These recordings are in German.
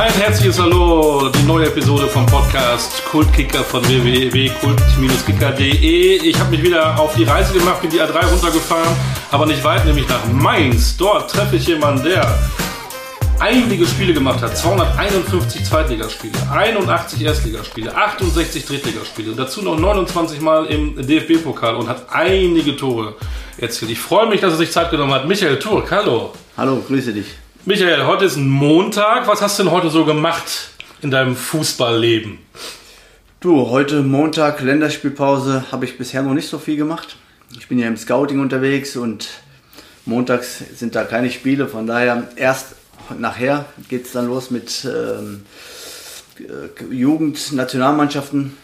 Ein herzliches Hallo, die neue Episode vom Podcast Kultkicker von www.kult-kicker.de. Ich habe mich wieder auf die Reise gemacht, bin die A3 runtergefahren, aber nicht weit, nämlich nach Mainz. Dort treffe ich jemanden, der einige Spiele gemacht hat. 251 Zweitligaspiele, 81 Erstligaspiele, 68 Drittligaspiele dazu noch 29 Mal im DFB-Pokal und hat einige Tore erzielt. Ich freue mich, dass er sich Zeit genommen hat. Michael Turk, hallo. Hallo, grüße dich. Michael, heute ist ein Montag. Was hast du denn heute so gemacht in deinem Fußballleben? Du, heute Montag, Länderspielpause, habe ich bisher noch nicht so viel gemacht. Ich bin ja im Scouting unterwegs und montags sind da keine Spiele. Von daher erst nachher geht es dann los mit ähm, äh, Jugend-Nationalmannschaften.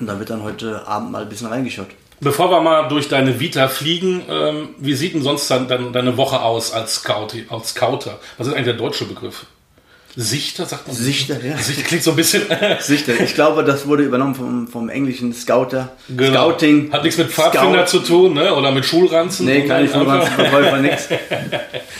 Und da wird dann heute Abend mal ein bisschen reingeschaut. Bevor wir mal durch deine Vita fliegen, ähm, wie sieht denn sonst dann, dann deine Woche aus als, Scout, als Scouter? Was ist eigentlich der deutsche Begriff? Sichter, sagt man? Sichter, ja. Sichter klingt so ein bisschen. Sichter. Ich glaube, das wurde übernommen vom, vom englischen Scouter. Genau. Scouting. Hat nichts mit Pfadfinder zu tun, ne? Oder mit Schulranzen? Nee, keine Schulranzenverkäufer, nix.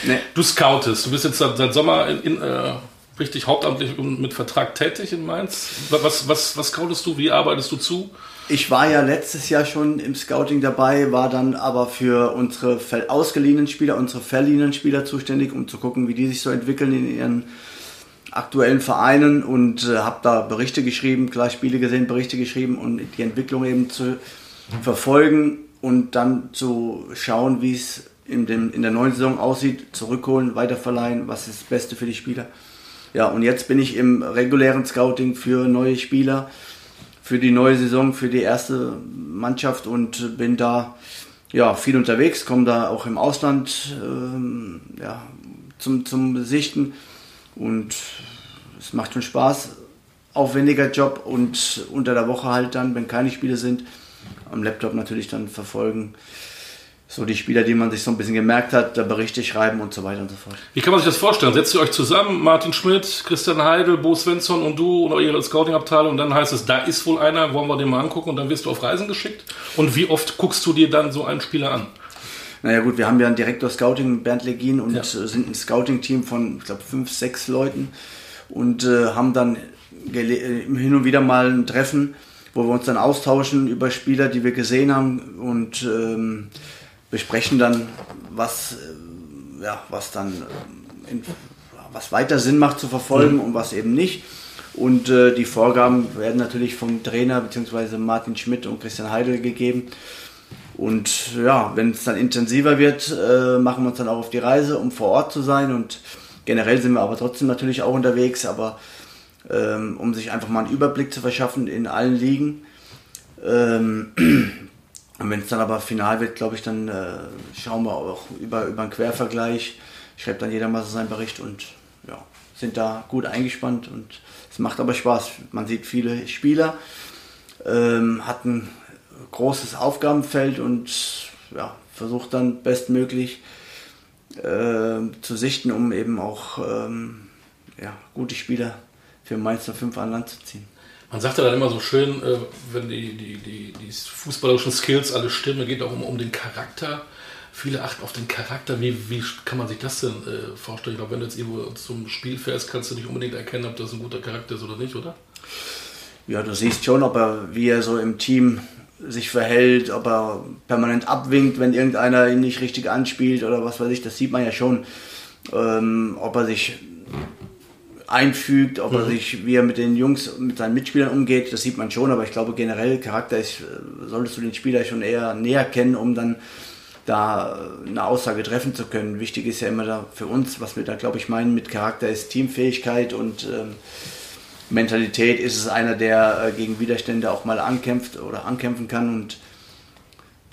Nee. Du scoutest. Du bist jetzt seit, seit Sommer in, in, äh, richtig hauptamtlich mit Vertrag tätig in Mainz. Was, was, was scoutest du? Wie arbeitest du zu? Ich war ja letztes Jahr schon im Scouting dabei, war dann aber für unsere ausgeliehenen Spieler, unsere verliehenen Spieler zuständig, um zu gucken, wie die sich so entwickeln in ihren aktuellen Vereinen und äh, habe da Berichte geschrieben, klar Spiele gesehen, Berichte geschrieben und die Entwicklung eben zu verfolgen und dann zu schauen, wie es in, dem, in der neuen Saison aussieht, zurückholen, weiterverleihen, was ist das Beste für die Spieler. Ja, und jetzt bin ich im regulären Scouting für neue Spieler, für die neue Saison, für die erste Mannschaft und bin da ja, viel unterwegs, komme da auch im Ausland ähm, ja, zum, zum Sichten und es macht schon Spaß. Aufwendiger Job und unter der Woche halt dann, wenn keine Spiele sind, am Laptop natürlich dann verfolgen. So die Spieler, die man sich so ein bisschen gemerkt hat, da Berichte schreiben und so weiter und so fort. Wie kann man sich das vorstellen? Setzt ihr euch zusammen, Martin Schmidt, Christian Heidel, Bo Svensson und du und eure Scouting-Abteilung und dann heißt es, da ist wohl einer, wollen wir den mal angucken und dann wirst du auf Reisen geschickt? Und wie oft guckst du dir dann so einen Spieler an? Naja gut, wir haben ja einen Direktor Scouting, Bernd Legin, und ja. sind ein Scouting-Team von, ich glaube, fünf, sechs Leuten und äh, haben dann äh, hin und wieder mal ein Treffen, wo wir uns dann austauschen über Spieler, die wir gesehen haben und ähm, besprechen dann, was, äh, ja, was dann äh, in, was weiter Sinn macht zu verfolgen mhm. und was eben nicht. Und äh, die Vorgaben werden natürlich vom Trainer bzw. Martin Schmidt und Christian Heidel gegeben. Und ja, wenn es dann intensiver wird, äh, machen wir uns dann auch auf die Reise, um vor Ort zu sein. Und generell sind wir aber trotzdem natürlich auch unterwegs, aber ähm, um sich einfach mal einen Überblick zu verschaffen in allen Ligen. Ähm, und wenn es dann aber final wird, glaube ich, dann äh, schauen wir auch über, über einen Quervergleich. Schreibt dann jeder mal so seinen Bericht und ja, sind da gut eingespannt und es macht aber Spaß. Man sieht viele Spieler, ähm, hatten großes Aufgabenfeld und ja, versucht dann bestmöglich äh, zu sichten, um eben auch ähm, ja, gute Spieler für Mainz 05 an Land zu ziehen. Man sagt ja dann immer so schön, äh, wenn die, die, die, die fußballerischen Skills alle stimmen, geht auch um, um den Charakter. Viele achten auf den Charakter. Wie, wie kann man sich das denn äh, vorstellen? Ich glaube, wenn du jetzt irgendwo zum Spiel fährst, kannst du nicht unbedingt erkennen, ob das ein guter Charakter ist oder nicht, oder? Ja, du siehst schon, ob er, wie er so im Team sich verhält, ob er permanent abwinkt, wenn irgendeiner ihn nicht richtig anspielt oder was weiß ich, das sieht man ja schon. Ähm, ob er sich einfügt, ob mhm. er sich, wie er mit den Jungs, mit seinen Mitspielern umgeht, das sieht man schon, aber ich glaube generell Charakter ist, äh, solltest du den Spieler schon eher näher kennen, um dann da eine Aussage treffen zu können. Wichtig ist ja immer da für uns, was wir da glaube ich meinen mit Charakter ist Teamfähigkeit und ähm, Mentalität ist es einer, der äh, gegen Widerstände auch mal ankämpft oder ankämpfen kann und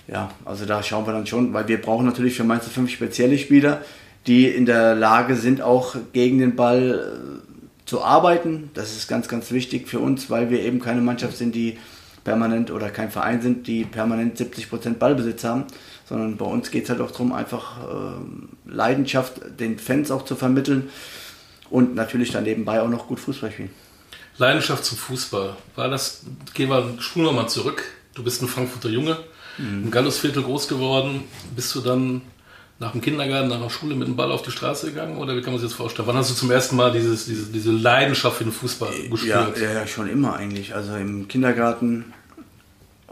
ja, also da schauen wir dann schon, weil wir brauchen natürlich für Mainz 5 spezielle Spieler, die in der Lage sind, auch gegen den Ball äh, zu arbeiten. Das ist ganz, ganz wichtig für uns, weil wir eben keine Mannschaft sind, die permanent oder kein Verein sind, die permanent 70% Ballbesitz haben, sondern bei uns geht es halt auch darum, einfach äh, Leidenschaft den Fans auch zu vermitteln und natürlich dann nebenbei auch noch gut Fußball spielen. Leidenschaft zum Fußball. War das, gehen wir, spulen wir mal zurück. Du bist ein Frankfurter Junge, mhm. im Gallusviertel groß geworden. Bist du dann nach dem Kindergarten, nach der Schule mit dem Ball auf die Straße gegangen? Oder wie kann man sich das vorstellen? Wann hast du zum ersten Mal dieses, diese, diese Leidenschaft für den Fußball gespürt? Ja, ja, schon immer eigentlich. Also im Kindergarten,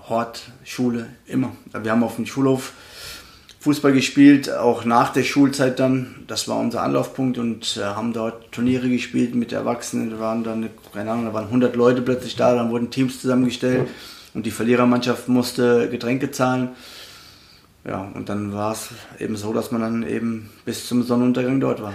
Hort, Schule, immer. Wir haben auf dem Schulhof Fußball gespielt, auch nach der Schulzeit dann. Das war unser Anlaufpunkt und äh, haben dort Turniere gespielt mit Erwachsenen. Da waren dann, keine Ahnung, da waren 100 Leute plötzlich da, dann wurden Teams zusammengestellt und die Verlierermannschaft musste Getränke zahlen. Ja, und dann war es eben so, dass man dann eben bis zum Sonnenuntergang dort war.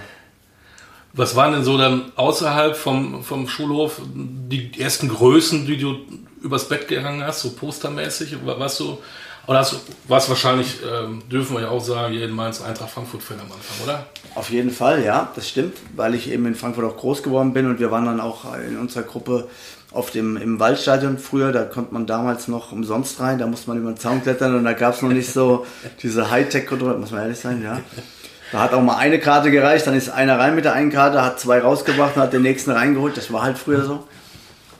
Was waren denn so dann außerhalb vom, vom Schulhof die ersten Größen, die du übers Bett gegangen hast, so postermäßig? Warst du, oder hast du, warst wahrscheinlich, ähm, dürfen wir ja auch sagen, in Mainz Eintracht Frankfurt-Fan am Anfang, oder? Auf jeden Fall, ja, das stimmt, weil ich eben in Frankfurt auch groß geworden bin und wir waren dann auch in unserer Gruppe auf dem im Waldstadion früher, da konnte man damals noch umsonst rein, da musste man über den Zaun klettern und da gab es noch nicht so diese Hightech-Kontrolle, muss man ehrlich sein, ja. Da hat auch mal eine Karte gereicht, dann ist einer rein mit der einen Karte, hat zwei rausgebracht und hat den nächsten reingeholt. Das war halt früher so.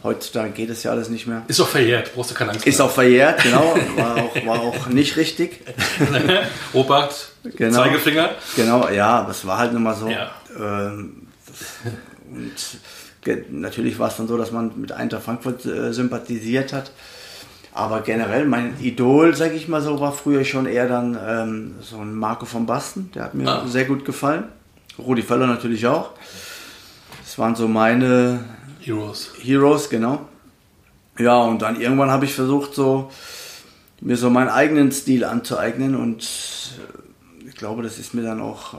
Heutzutage geht es ja alles nicht mehr. Ist auch verjährt, brauchst du keine Angst Ist auch verjährt, genau. War auch, war auch nicht richtig. Obacht, genau. Zeigefinger. Genau, ja, das war halt nun mal so. Ja. Ähm, und Natürlich war es dann so, dass man mit Eintracht Frankfurt äh, sympathisiert hat. Aber generell, mein Idol, sag ich mal so, war früher schon eher dann ähm, so ein Marco von Basten. Der hat mir ah. sehr gut gefallen. Rudi Völler natürlich auch. Das waren so meine Heroes. Heroes, genau. Ja, und dann irgendwann habe ich versucht, so mir so meinen eigenen Stil anzueignen und äh, ich glaube, das ist mir dann auch äh,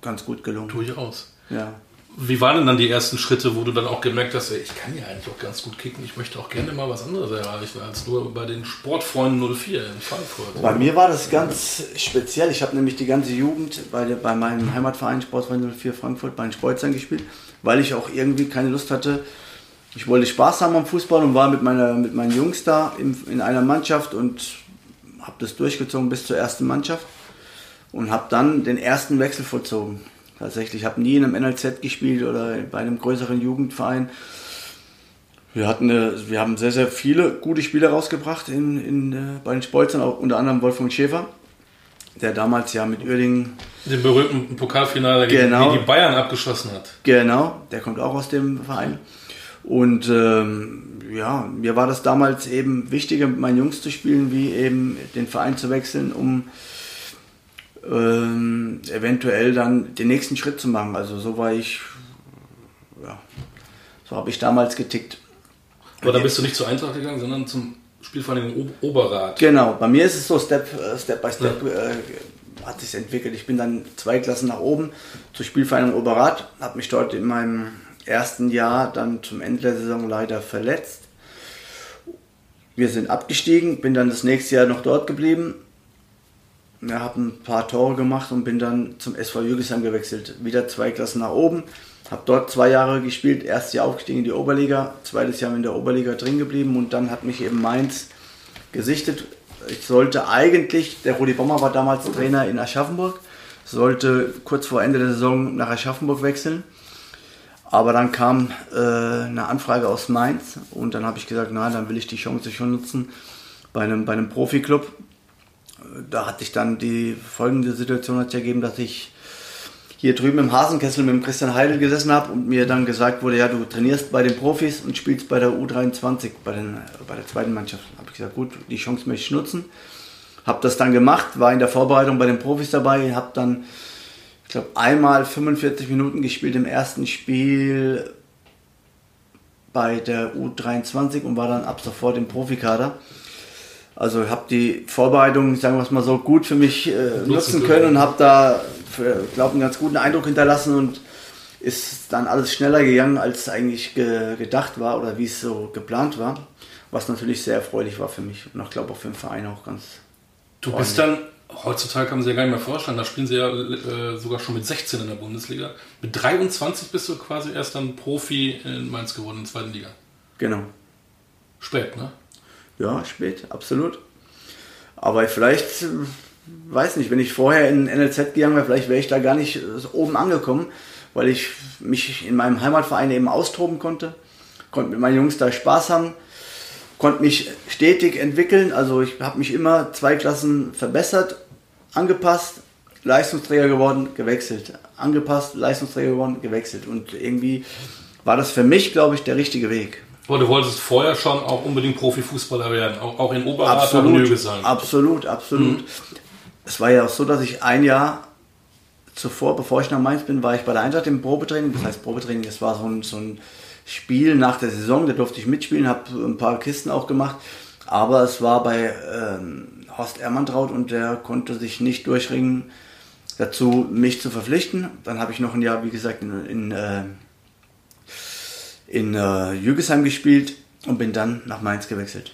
ganz gut gelungen. Durchaus. Ja. Wie waren denn dann die ersten Schritte, wo du dann auch gemerkt hast, ey, ich kann ja eigentlich auch ganz gut kicken, ich möchte auch gerne mal was anderes erreichen als nur bei den Sportfreunden 04 in Frankfurt? Bei mir war das ganz speziell. Ich habe nämlich die ganze Jugend bei, der, bei meinem Heimatverein Sportfreunde 04 Frankfurt bei den Speuzern gespielt, weil ich auch irgendwie keine Lust hatte. Ich wollte Spaß haben am Fußball und war mit, meiner, mit meinen Jungs da in, in einer Mannschaft und habe das durchgezogen bis zur ersten Mannschaft und habe dann den ersten Wechsel vollzogen. Tatsächlich, ich habe nie in einem NLZ gespielt oder bei einem größeren Jugendverein. Wir, hatten wir haben sehr, sehr viele gute Spieler rausgebracht in, in, äh, bei den Spolzern, auch unter anderem Wolfgang Schäfer, der damals ja mit Uerdingen... Den berühmten Pokalfinale genau, gegen die Bayern abgeschossen hat. Genau, der kommt auch aus dem Verein. Und ähm, ja, mir war das damals eben wichtiger, mit meinen Jungs zu spielen, wie eben den Verein zu wechseln, um ähm, eventuell dann den nächsten Schritt zu machen. Also so war ich, ja, so habe ich damals getickt. Aber da bist du nicht zur Eintracht gegangen, sondern zum Spielvereinigung Oberrat. Genau, bei mir ist es so Step, äh, Step by Step ja. äh, hat sich entwickelt. Ich bin dann zwei Klassen nach oben zur Spielvereinigung Oberrat, habe mich dort in meinem ersten Jahr dann zum Ende der Saison leider verletzt. Wir sind abgestiegen, bin dann das nächste Jahr noch dort geblieben ja, habe ein paar Tore gemacht und bin dann zum SV Jügesheim gewechselt. Wieder zwei Klassen nach oben. Habe dort zwei Jahre gespielt, erstes Jahr aufgestiegen in die Oberliga, zweites Jahr in der Oberliga drin geblieben und dann hat mich eben Mainz gesichtet. Ich sollte eigentlich, der Rudi Bommer war damals Trainer in Aschaffenburg, sollte kurz vor Ende der Saison nach Aschaffenburg wechseln. Aber dann kam äh, eine Anfrage aus Mainz und dann habe ich gesagt, na, dann will ich die Chance schon nutzen bei einem, bei einem Profiklub da hat sich dann die folgende Situation hat ergeben, dass ich hier drüben im Hasenkessel mit dem Christian Heidel gesessen habe und mir dann gesagt wurde, ja, du trainierst bei den Profis und spielst bei der U23, bei, den, bei der zweiten Mannschaft. Habe ich gesagt, gut, die Chance möchte ich nutzen. Habe das dann gemacht, war in der Vorbereitung bei den Profis dabei, habe dann, ich glaube, einmal 45 Minuten gespielt im ersten Spiel bei der U23 und war dann ab sofort im Profikader. Also ich habe die Vorbereitung, sagen wir es mal so, gut für mich äh, nutzen können und habe da, glaube einen ganz guten Eindruck hinterlassen und ist dann alles schneller gegangen, als eigentlich ge gedacht war oder wie es so geplant war. Was natürlich sehr erfreulich war für mich und ich glaube auch für den Verein auch ganz. Du bist dann, heutzutage kann man sich ja gar nicht mehr vorstellen, da spielen sie ja äh, sogar schon mit 16 in der Bundesliga. Mit 23 bist du quasi erst dann Profi in Mainz geworden, in der zweiten Liga. Genau. Spät, ne? Ja, spät, absolut. Aber vielleicht, weiß nicht, wenn ich vorher in NLZ gegangen wäre, vielleicht wäre ich da gar nicht oben angekommen, weil ich mich in meinem Heimatverein eben austoben konnte, konnte mit meinen Jungs da Spaß haben, konnte mich stetig entwickeln. Also ich habe mich immer zwei Klassen verbessert, angepasst, Leistungsträger geworden, gewechselt. Angepasst, Leistungsträger geworden, gewechselt. Und irgendwie war das für mich, glaube ich, der richtige Weg. Aber du wolltest vorher schon auch unbedingt Profifußballer werden, auch, auch in Oberrat absolut, sein. Absolut, absolut. Mhm. Es war ja auch so, dass ich ein Jahr zuvor, bevor ich nach Mainz bin, war ich bei der Eintracht im Probetraining. Das heißt, Probetraining, das war so ein, so ein Spiel nach der Saison, da durfte ich mitspielen, habe ein paar Kisten auch gemacht. Aber es war bei ähm, Horst Ermantraut und der konnte sich nicht durchringen, dazu mich zu verpflichten. Dann habe ich noch ein Jahr, wie gesagt, in, in, äh, in äh, Jügesheim gespielt und bin dann nach Mainz gewechselt.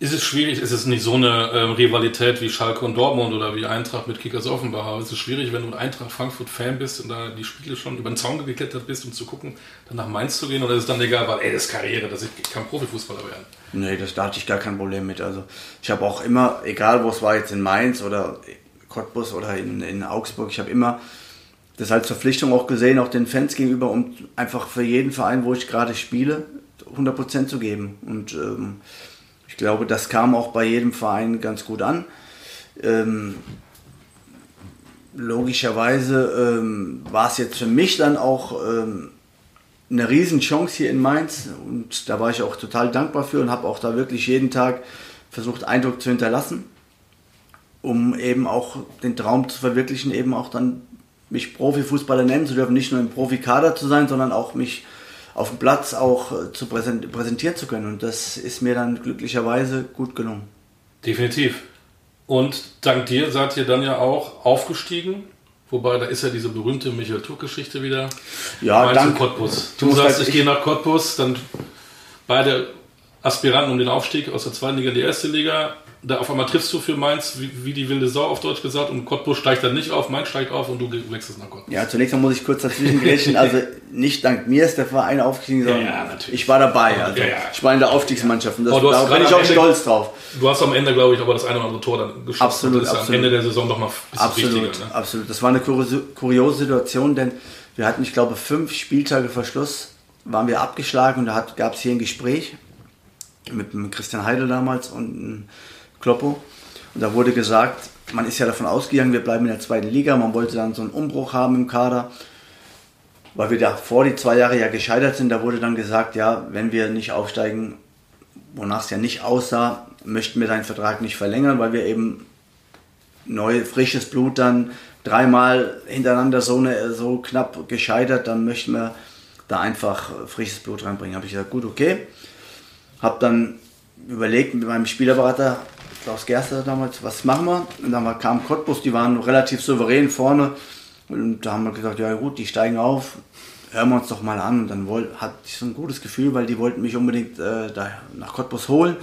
Ist es schwierig, ist es nicht so eine äh, Rivalität wie Schalke und Dortmund oder wie Eintracht mit Kickers Offenbach? Aber ist es schwierig, wenn du ein Eintracht Frankfurt-Fan bist und da die Spiele schon über den Zaun geklettert bist, um zu gucken, dann nach Mainz zu gehen? Oder ist es dann egal, weil, ey, das ist Karriere, dass ich kann Profifußballer werden? Nee, das, da hatte ich gar kein Problem mit. Also ich habe auch immer, egal wo es war, jetzt in Mainz oder Cottbus oder in, in Augsburg, ich habe immer das als Verpflichtung auch gesehen, auch den Fans gegenüber, um einfach für jeden Verein, wo ich gerade spiele, 100% zu geben. Und ähm, ich glaube, das kam auch bei jedem Verein ganz gut an. Ähm, logischerweise ähm, war es jetzt für mich dann auch ähm, eine Riesenchance hier in Mainz und da war ich auch total dankbar für und habe auch da wirklich jeden Tag versucht, Eindruck zu hinterlassen, um eben auch den Traum zu verwirklichen, eben auch dann mich Profifußballer nennen zu dürfen, nicht nur im Profikader zu sein, sondern auch mich auf dem Platz auch äh, zu präsentieren zu können. Und das ist mir dann glücklicherweise gut gelungen. Definitiv. Und dank dir seid ihr dann ja auch aufgestiegen Wobei, da ist ja diese berühmte Michael Tuck-Geschichte wieder. Ja, dank Cottbus. Du, du sagst, halt ich, ich gehe nach Cottbus, dann beide Aspiranten um den Aufstieg aus der zweiten Liga in die erste Liga da auf einmal triffst du für Mainz wie, wie, die wilde Sau auf Deutsch gesagt und Cottbus steigt dann nicht auf, Mainz steigt auf und du wechselst nach Cottbus. Ja, zunächst mal muss ich kurz dazwischen grätschen. Also nicht dank mir ist der Verein aufgestiegen, sondern ja, ja, ich war dabei. Also ja, ich war in der Aufstiegsmannschaft und das, oh, da bin ich auch Ende, stolz drauf. Du hast am Ende, glaube ich, aber das eine oder andere Tor dann geschossen. Absolut, das ist absolut. am Ende der Saison noch mal ein absolut, wichtiger. Ne? Absolut, das war eine kuriose Situation, denn wir hatten, ich glaube, fünf Spieltage vor Schluss waren wir abgeschlagen und da gab es hier ein Gespräch mit, mit Christian Heidel damals und Kloppo. Und da wurde gesagt, man ist ja davon ausgegangen, wir bleiben in der zweiten Liga. Man wollte dann so einen Umbruch haben im Kader, weil wir da vor die zwei Jahre ja gescheitert sind. Da wurde dann gesagt, ja, wenn wir nicht aufsteigen, wonach es ja nicht aussah, möchten wir deinen Vertrag nicht verlängern, weil wir eben neu, frisches Blut dann dreimal hintereinander so, eine, so knapp gescheitert, dann möchten wir da einfach frisches Blut reinbringen. Habe ich gesagt, gut, okay. Habe dann überlegt mit meinem Spielerberater, Klaus Gerster damals, was machen wir? Und dann kam Cottbus, die waren relativ souverän vorne. Und da haben wir gesagt, ja gut, die steigen auf, hören wir uns doch mal an. Und dann hatte ich so ein gutes Gefühl, weil die wollten mich unbedingt äh, da nach Cottbus holen.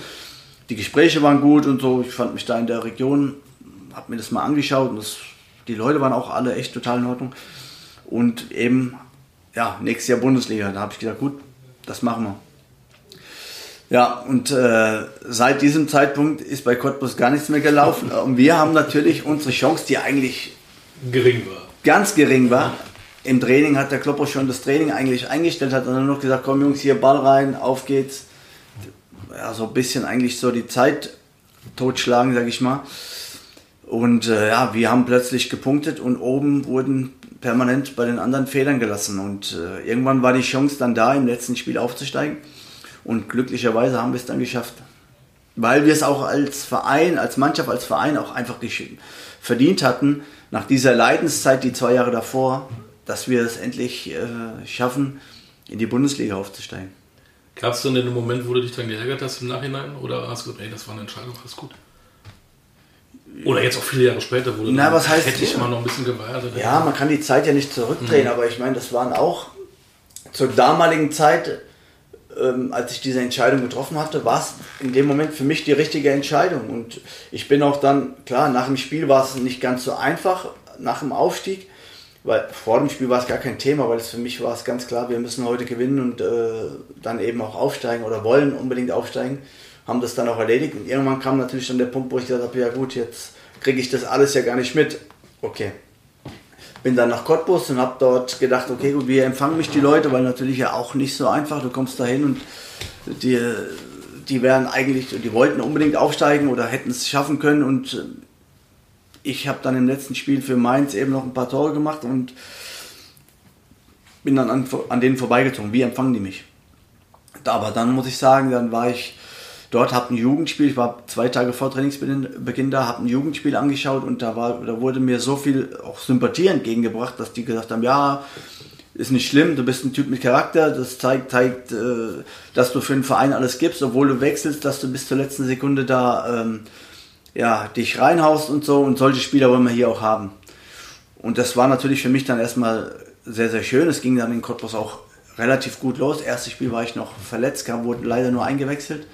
Die Gespräche waren gut und so. Ich fand mich da in der Region, habe mir das mal angeschaut und das, die Leute waren auch alle echt total in Ordnung. Und eben, ja, nächstes Jahr Bundesliga. Da habe ich gesagt, gut, das machen wir. Ja, und äh, seit diesem Zeitpunkt ist bei Cottbus gar nichts mehr gelaufen. Und wir haben natürlich unsere Chance, die eigentlich gering war. Ganz gering war. Im Training hat der Klopper schon das Training eigentlich eingestellt, hat dann noch gesagt, komm Jungs, hier Ball rein, auf geht's. Ja, so ein bisschen eigentlich so die Zeit totschlagen, sag ich mal. Und äh, ja, wir haben plötzlich gepunktet und oben wurden permanent bei den anderen Federn gelassen. Und äh, irgendwann war die Chance dann da, im letzten Spiel aufzusteigen. Und glücklicherweise haben wir es dann geschafft. Weil wir es auch als Verein, als Mannschaft, als Verein auch einfach verdient hatten, nach dieser Leidenszeit, die zwei Jahre davor, dass wir es endlich äh, schaffen, in die Bundesliga aufzusteigen. Gab es denn den Moment, wo du dich dann geärgert hast im Nachhinein? Oder hast du gesagt, ey, das war eine Entscheidung, alles gut? Oder jetzt auch viele Jahre später, wo du Na, was heißt, hätte ich mal noch ein bisschen gewartet. Ja, man kann die Zeit ja nicht zurückdrehen, mhm. aber ich meine, das waren auch zur damaligen Zeit ähm, als ich diese Entscheidung getroffen hatte, war es in dem Moment für mich die richtige Entscheidung. Und ich bin auch dann, klar, nach dem Spiel war es nicht ganz so einfach, nach dem Aufstieg, weil vor dem Spiel war es gar kein Thema, weil es für mich war es ganz klar, wir müssen heute gewinnen und äh, dann eben auch aufsteigen oder wollen unbedingt aufsteigen, haben das dann auch erledigt. Und irgendwann kam natürlich dann der Punkt, wo ich gesagt habe, ja gut, jetzt kriege ich das alles ja gar nicht mit. Okay, bin dann nach Cottbus und habe dort gedacht, okay, gut, wie empfangen mich die Leute, weil natürlich ja auch nicht so einfach. Du kommst da hin und die, die wären eigentlich, die wollten unbedingt aufsteigen oder hätten es schaffen können und äh, ich habe dann im letzten Spiel für Mainz eben noch ein paar Tore gemacht und bin dann an, an denen vorbeigezogen. Wie empfangen die mich? Aber dann muss ich sagen, dann war ich dort, habe ein Jugendspiel, ich war zwei Tage vor Trainingsbeginn da, habe ein Jugendspiel angeschaut und da, war, da wurde mir so viel auch Sympathie entgegengebracht, dass die gesagt haben, ja, ist nicht schlimm, du bist ein Typ mit Charakter, das zeigt, zeigt äh, dass du für den Verein alles gibst, obwohl du wechselst, dass du bis zur letzten Sekunde da ähm, ja, dich reinhaust und so und solche Spieler wollen wir hier auch haben. Und das war natürlich für mich dann erstmal sehr, sehr schön. Es ging dann in Cottbus auch relativ gut los. Erstes Spiel war ich noch verletzt, kam, wurde leider nur eingewechselt,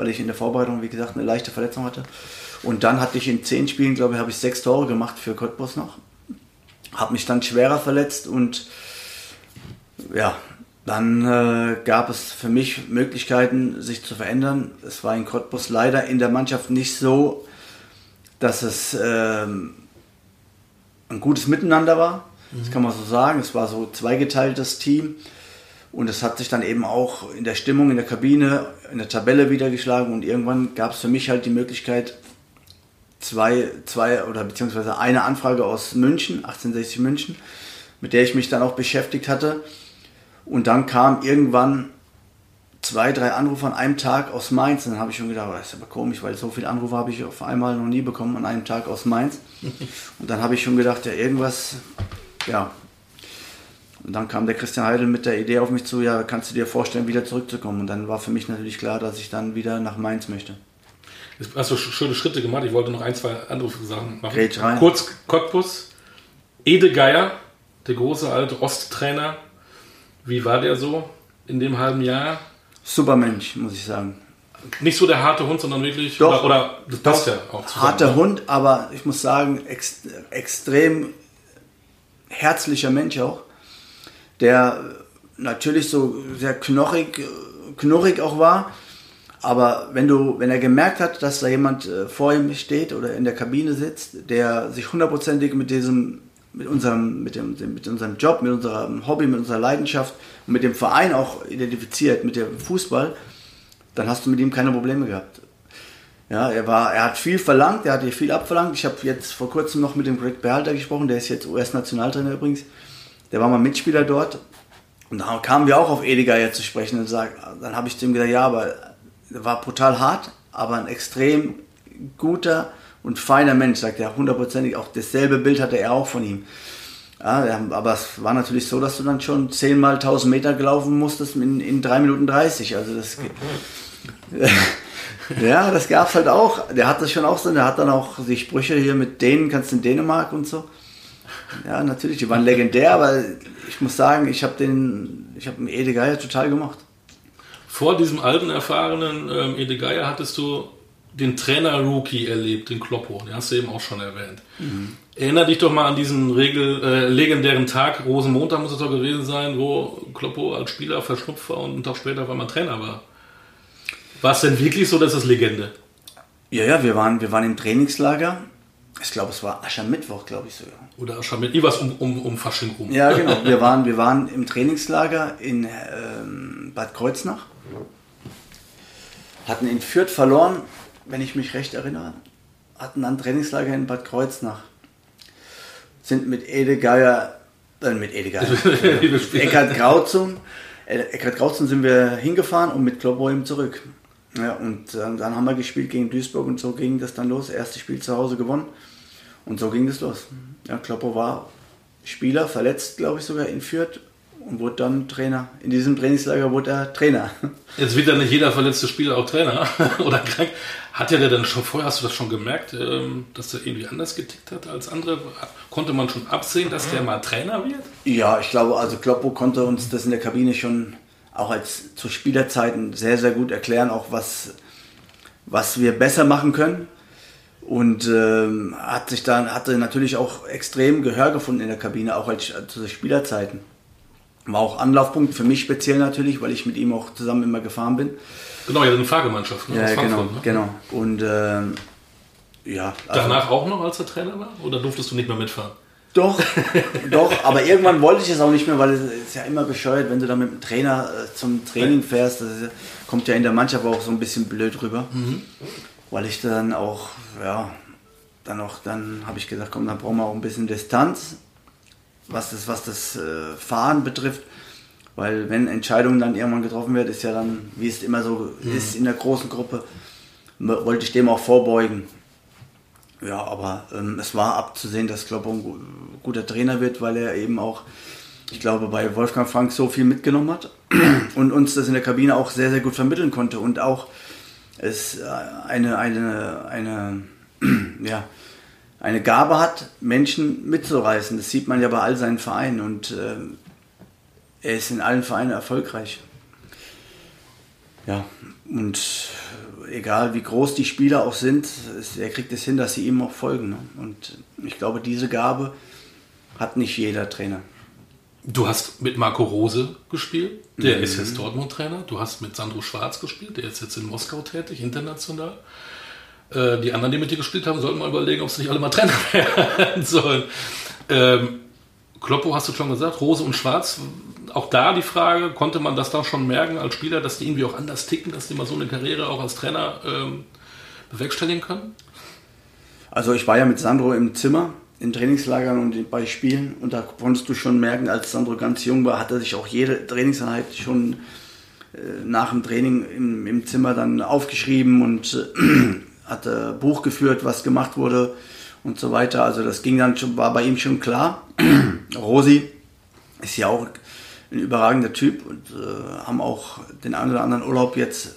weil ich in der Vorbereitung, wie gesagt, eine leichte Verletzung hatte. Und dann hatte ich in zehn Spielen, glaube ich, habe ich sechs Tore gemacht für Cottbus noch. Habe mich dann schwerer verletzt und ja, dann äh, gab es für mich Möglichkeiten, sich zu verändern. Es war in Cottbus leider in der Mannschaft nicht so, dass es ähm, ein gutes Miteinander war. Das mhm. kann man so sagen. Es war so zweigeteiltes Team. Und es hat sich dann eben auch in der Stimmung, in der Kabine, in der Tabelle wiedergeschlagen. Und irgendwann gab es für mich halt die Möglichkeit, zwei, zwei oder beziehungsweise eine Anfrage aus München, 1860 München, mit der ich mich dann auch beschäftigt hatte. Und dann kam irgendwann zwei, drei Anrufe an einem Tag aus Mainz. Und dann habe ich schon gedacht, oh, das ist aber komisch, weil so viele Anrufe habe ich auf einmal noch nie bekommen an einem Tag aus Mainz. Und dann habe ich schon gedacht, ja, irgendwas, ja. Und dann kam der Christian Heidel mit der Idee auf mich zu, ja, kannst du dir vorstellen, wieder zurückzukommen? Und dann war für mich natürlich klar, dass ich dann wieder nach Mainz möchte. Jetzt hast du schöne Schritte gemacht. Ich wollte noch ein, zwei andere Sachen machen. rein. Kurz Cottbus. Ede Geier, der große alte Osttrainer. Wie war der so in dem halben Jahr? super Mensch, muss ich sagen. Nicht so der harte Hund, sondern wirklich. Doch, oder, oder das passt ja auch zusammen. Harter Hund, aber ich muss sagen, ex, extrem herzlicher Mensch auch. Der natürlich so sehr knochig, knurrig auch war. Aber wenn du, wenn er gemerkt hat, dass da jemand äh, vor ihm steht oder in der Kabine sitzt, der sich hundertprozentig mit diesem mit unserem, mit, dem, mit unserem Job, mit unserem Hobby, mit unserer Leidenschaft und mit dem Verein auch identifiziert, mit dem Fußball, dann hast du mit ihm keine Probleme gehabt. Ja, er war, er hat viel verlangt, er hat dir viel abverlangt. Ich habe jetzt vor kurzem noch mit dem Greg Behalter gesprochen, der ist jetzt US-Nationaltrainer übrigens. Der war mal Mitspieler dort. Und da kamen wir auch auf Ediger zu sprechen und sag, dann habe ich ihm gesagt, ja, aber er war brutal hart, aber ein extrem guter, und feiner Mensch, sagt er, hundertprozentig. Auch dasselbe Bild hatte er auch von ihm. Ja, aber es war natürlich so, dass du dann schon zehnmal 1000 Meter gelaufen musstest in, in 3 Minuten 30. Also das. ja, das gab es halt auch. Der hat das schon auch so. Der hat dann auch die Sprüche hier mit denen kannst in Dänemark und so. Ja, natürlich, die waren legendär, aber ich muss sagen, ich habe den, ich habe den Ede Geier total gemacht. Vor diesem alten, erfahrenen ähm, Ede Geier hattest du den Trainer-Rookie erlebt, den Kloppo, den hast du eben auch schon erwähnt. Mhm. Erinner dich doch mal an diesen Regel, äh, legendären Tag, Rosenmontag muss es doch gewesen sein, wo Kloppo als Spieler verschnupft war und einen Tag später weil man Trainer war. War es denn wirklich so, dass das Legende? Ja, ja, wir waren, wir waren im Trainingslager. Ich glaube, es war Aschermittwoch, glaube ich sogar. Oder Aschermittwoch, irgendwas um, um, um Fasching rum. Ja, genau. Wir waren, wir waren im Trainingslager in ähm, Bad Kreuznach. Hatten in Fürth verloren wenn ich mich recht erinnere, hatten ein Trainingslager in Bad Kreuznach. Sind mit Ede Geier, äh, mit Ede Geier, Eckhard Grauzum, äh, Eckhard Grauzum sind wir hingefahren und mit eben zurück. Ja, und äh, dann haben wir gespielt gegen Duisburg und so ging das dann los. Erstes Spiel zu Hause gewonnen und so ging das los. Ja, Kloppo war Spieler, verletzt glaube ich sogar in Fürth und wurde dann Trainer. In diesem Trainingslager wurde er Trainer. Jetzt wird ja nicht jeder verletzte Spieler auch Trainer oder krank. Hat er denn schon vorher, hast du das schon gemerkt, ähm, dass er irgendwie anders getickt hat als andere? Konnte man schon absehen, dass der mal Trainer wird? Ja, ich glaube, also Kloppo konnte uns das in der Kabine schon auch als zu Spielerzeiten sehr, sehr gut erklären, auch was, was wir besser machen können. Und ähm, hat sich dann, hatte natürlich auch extrem Gehör gefunden in der Kabine, auch als, zu Spielerzeiten. War auch Anlaufpunkt für mich speziell natürlich, weil ich mit ihm auch zusammen immer gefahren bin. Genau, ja, eine Fahrgemeinschaft. Ne, ja, genau, ne? genau. Und äh, ja. Also, Danach auch noch, als er Trainer war? Oder durftest du nicht mehr mitfahren? Doch, doch, aber irgendwann wollte ich es auch nicht mehr, weil es ist ja immer bescheuert, wenn du da mit dem Trainer äh, zum Training fährst. Das kommt ja in der Mannschaft auch so ein bisschen blöd rüber. Mhm. Weil ich dann auch, ja, dann auch, dann habe ich gesagt, komm, dann brauchen wir auch ein bisschen Distanz, was das, was das äh, Fahren betrifft. Weil wenn Entscheidungen dann irgendwann getroffen werden, ist ja dann, wie es immer so mhm. ist in der großen Gruppe, wollte ich dem auch vorbeugen. Ja, aber ähm, es war abzusehen, dass Kloppo ein guter Trainer wird, weil er eben auch, ich glaube, bei Wolfgang Frank so viel mitgenommen hat und uns das in der Kabine auch sehr, sehr gut vermitteln konnte und auch es äh, eine, eine, eine, ja, eine Gabe hat, Menschen mitzureißen. Das sieht man ja bei all seinen Vereinen und äh, er ist in allen Vereinen erfolgreich. Ja, und egal wie groß die Spieler auch sind, er kriegt es hin, dass sie ihm auch folgen. Ne? Und ich glaube, diese Gabe hat nicht jeder Trainer. Du hast mit Marco Rose gespielt, der mhm. ist jetzt Dortmund-Trainer. Du hast mit Sandro Schwarz gespielt, der ist jetzt in Moskau tätig, international. Äh, die anderen, die mit dir gespielt haben, sollten mal überlegen, ob sie nicht alle mal Trainer werden sollen. Ähm, Kloppo hast du schon gesagt, Rose und Schwarz. Auch da die Frage, konnte man das da schon merken als Spieler, dass die irgendwie auch anders ticken, dass die mal so eine Karriere auch als Trainer ähm, bewerkstelligen können? Also ich war ja mit Sandro im Zimmer in Trainingslagern und bei Spielen und da konntest du schon merken, als Sandro ganz jung war, hat er sich auch jede Trainingseinheit schon äh, nach dem Training im, im, Zimmer dann aufgeschrieben und äh, hat äh, Buch geführt, was gemacht wurde und so weiter. Also das ging dann schon, war bei ihm schon klar. Rosi ist ja auch ein überragender Typ und äh, haben auch den einen oder anderen Urlaub jetzt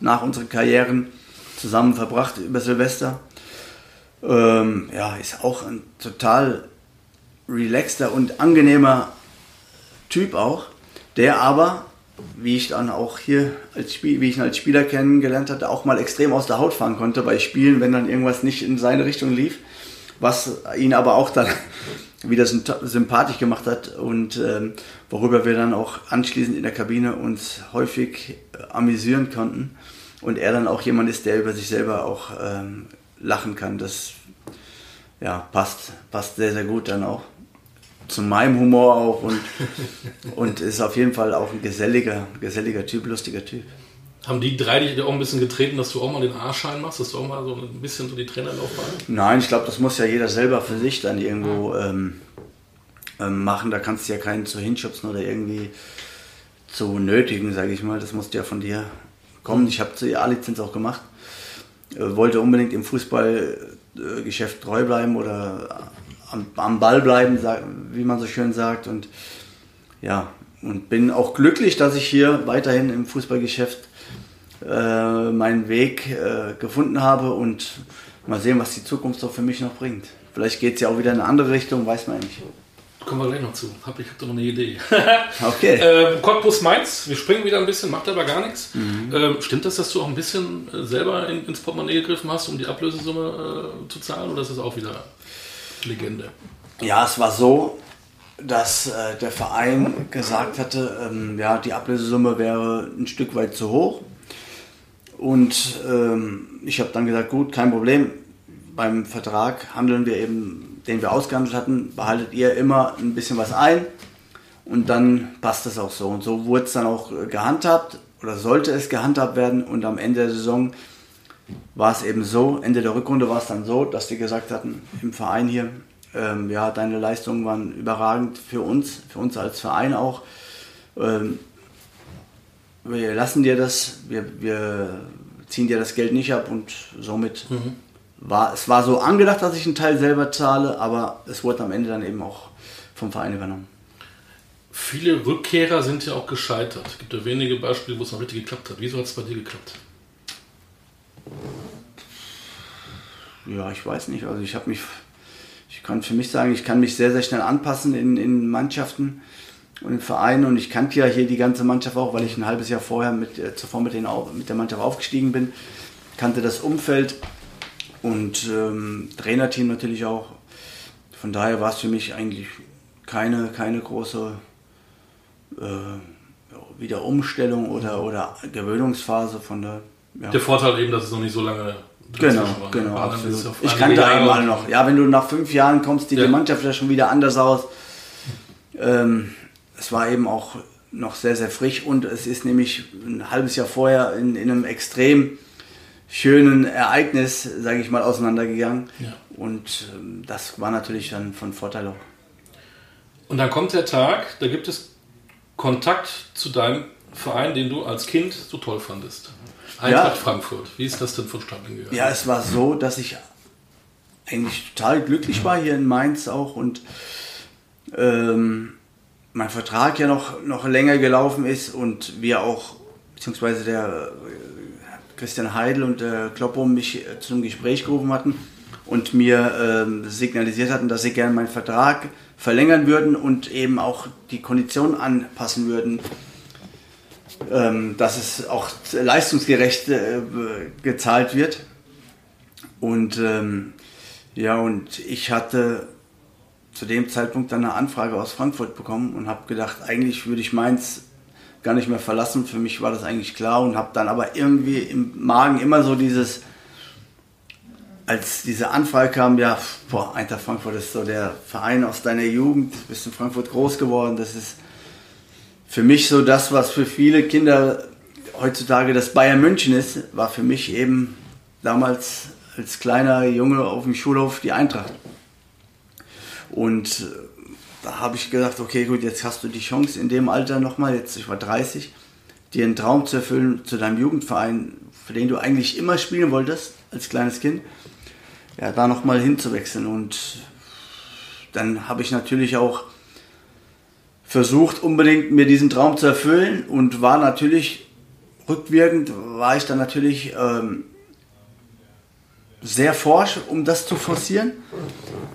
nach unseren Karrieren zusammen verbracht über Silvester. Ähm, ja, ist auch ein total relaxter und angenehmer Typ auch, der aber, wie ich dann auch hier als Spiel, wie ich ihn als Spieler kennengelernt hatte, auch mal extrem aus der Haut fahren konnte bei Spielen, wenn dann irgendwas nicht in seine Richtung lief was ihn aber auch dann wieder sympathisch gemacht hat und ähm, worüber wir dann auch anschließend in der Kabine uns häufig äh, amüsieren konnten und er dann auch jemand ist, der über sich selber auch ähm, lachen kann. Das ja, passt, passt sehr, sehr gut dann auch zu meinem Humor auch und, und ist auf jeden Fall auch ein geselliger, geselliger Typ, lustiger Typ. Haben die drei dich auch ein bisschen getreten, dass du auch mal den A-Schein machst, dass du auch mal so ein bisschen so die Trainerlaufbahn? Nein, ich glaube, das muss ja jeder selber für sich dann irgendwo ähm, ähm, machen. Da kannst du ja keinen zu hinschubsen oder irgendwie zu nötigen, sage ich mal. Das muss ja von dir kommen. Ich habe die A-Lizenz auch gemacht. Äh, wollte unbedingt im Fußballgeschäft treu bleiben oder am, am Ball bleiben, wie man so schön sagt. Und ja, und bin auch glücklich, dass ich hier weiterhin im Fußballgeschäft äh, meinen Weg äh, gefunden habe und mal sehen, was die Zukunft so für mich noch bringt. Vielleicht geht es ja auch wieder in eine andere Richtung, weiß man nicht. Kommen wir gleich noch zu. Hab, ich habe doch noch eine Idee. okay. Ähm, Cottbus Mainz, wir springen wieder ein bisschen, macht aber gar nichts. Mhm. Ähm, stimmt das, dass du auch ein bisschen äh, selber in, ins Portemonnaie gegriffen hast, um die Ablösesumme äh, zu zahlen, oder ist das auch wieder Legende? Ja, es war so, dass äh, der Verein gesagt hatte, ähm, ja, die Ablösesumme wäre ein Stück weit zu hoch. Und ähm, ich habe dann gesagt, gut, kein Problem. Beim Vertrag handeln wir eben, den wir ausgehandelt hatten, behaltet ihr immer ein bisschen was ein und dann passt das auch so. Und so wurde es dann auch gehandhabt oder sollte es gehandhabt werden und am Ende der Saison war es eben so, Ende der Rückrunde war es dann so, dass die gesagt hatten, im Verein hier, ähm, ja, deine Leistungen waren überragend für uns, für uns als Verein auch. Ähm, wir lassen dir das, wir, wir ziehen dir das Geld nicht ab und somit mhm. war es war so angedacht, dass ich einen Teil selber zahle, aber es wurde am Ende dann eben auch vom Verein übernommen. Viele Rückkehrer sind ja auch gescheitert. Es gibt ja wenige Beispiele, wo es noch richtig geklappt hat. Wieso hat es bei dir geklappt? Ja, ich weiß nicht. Also ich habe mich, ich kann für mich sagen, ich kann mich sehr, sehr schnell anpassen in, in Mannschaften und im Verein und ich kannte ja hier die ganze Mannschaft auch, weil ich ein halbes Jahr vorher mit, äh, zuvor mit, den, mit der Mannschaft aufgestiegen bin, kannte das Umfeld und ähm, Trainerteam natürlich auch. Von daher war es für mich eigentlich keine, keine große äh, wieder Umstellung oder, oder Gewöhnungsphase von der. Ja. Der Vorteil eben, dass es noch nicht so lange Genau, war. genau. Absolut. Ich kannte einmal noch. Ja, wenn du nach fünf Jahren kommst, sieht ja. die Mannschaft ja schon wieder anders aus. Ähm, es war eben auch noch sehr, sehr frisch und es ist nämlich ein halbes Jahr vorher in, in einem extrem schönen Ereignis, sage ich mal, auseinandergegangen. Ja. Und ähm, das war natürlich dann von Vorteil auch. Und dann kommt der Tag, da gibt es Kontakt zu deinem Verein, den du als Kind so toll fandest. Eintracht Ja. Frankfurt. Wie ist das denn vonstatten gegangen? Ja, es war so, dass ich eigentlich total glücklich war hier in Mainz auch und ähm, mein Vertrag ja noch, noch länger gelaufen ist und wir auch, beziehungsweise der äh, Christian Heidel und der Kloppo mich äh, zum Gespräch gerufen hatten und mir ähm, signalisiert hatten, dass sie gerne meinen Vertrag verlängern würden und eben auch die Konditionen anpassen würden, ähm, dass es auch leistungsgerecht äh, gezahlt wird. Und ähm, ja, und ich hatte zu dem Zeitpunkt dann eine Anfrage aus Frankfurt bekommen und habe gedacht, eigentlich würde ich Mainz gar nicht mehr verlassen. Für mich war das eigentlich klar und habe dann aber irgendwie im Magen immer so dieses, als diese Anfrage kam, ja, boah, Eintracht Frankfurt ist so der Verein aus deiner Jugend, bist in Frankfurt groß geworden, das ist für mich so das, was für viele Kinder heutzutage das Bayern München ist, war für mich eben damals als kleiner Junge auf dem Schulhof die Eintracht. Und äh, da habe ich gedacht, okay, gut, jetzt hast du die Chance in dem Alter nochmal, jetzt ich war 30, dir einen Traum zu erfüllen zu deinem Jugendverein, für den du eigentlich immer spielen wolltest als kleines Kind, ja, da nochmal hinzuwechseln. Und dann habe ich natürlich auch versucht, unbedingt mir diesen Traum zu erfüllen und war natürlich rückwirkend, war ich dann natürlich ähm, sehr forsch, um das zu forcieren.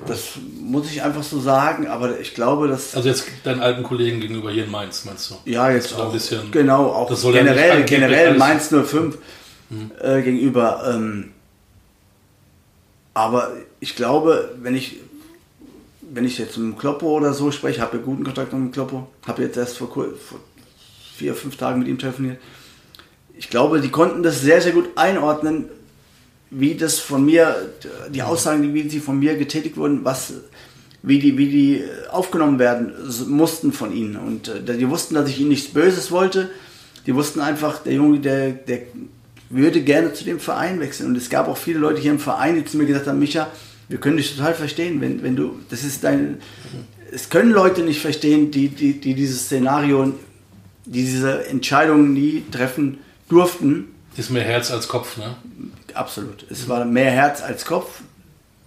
Das muss ich einfach so sagen, aber ich glaube, dass Also jetzt deinen alten Kollegen gegenüber hier in Mainz, meinst du? ja jetzt So ein auch bisschen- genau auch soll ja generell generell Mainz 05 äh, gegenüber. Ähm, aber ich glaube, wenn ich wenn ich jetzt mit Kloppo oder so spreche, habe ja guten Kontakt mit dem Kloppo, habe jetzt erst vor, vor vier fünf Tagen mit ihm telefoniert. Ich glaube, die konnten das sehr sehr gut einordnen, wie das von mir die Aussagen, wie sie von mir getätigt wurden, was wie die, wie die aufgenommen werden mussten von ihnen. Und äh, die wussten, dass ich ihnen nichts Böses wollte. Die wussten einfach, der Junge, der, der würde gerne zu dem Verein wechseln. Und es gab auch viele Leute hier im Verein, die zu mir gesagt haben, Micha, wir können dich total verstehen, wenn, wenn du, das ist dein, es können Leute nicht verstehen, die, die, die dieses Szenario, die diese Entscheidungen nie treffen durften. Ist mehr Herz als Kopf, ne? Absolut. Es war mehr Herz als Kopf.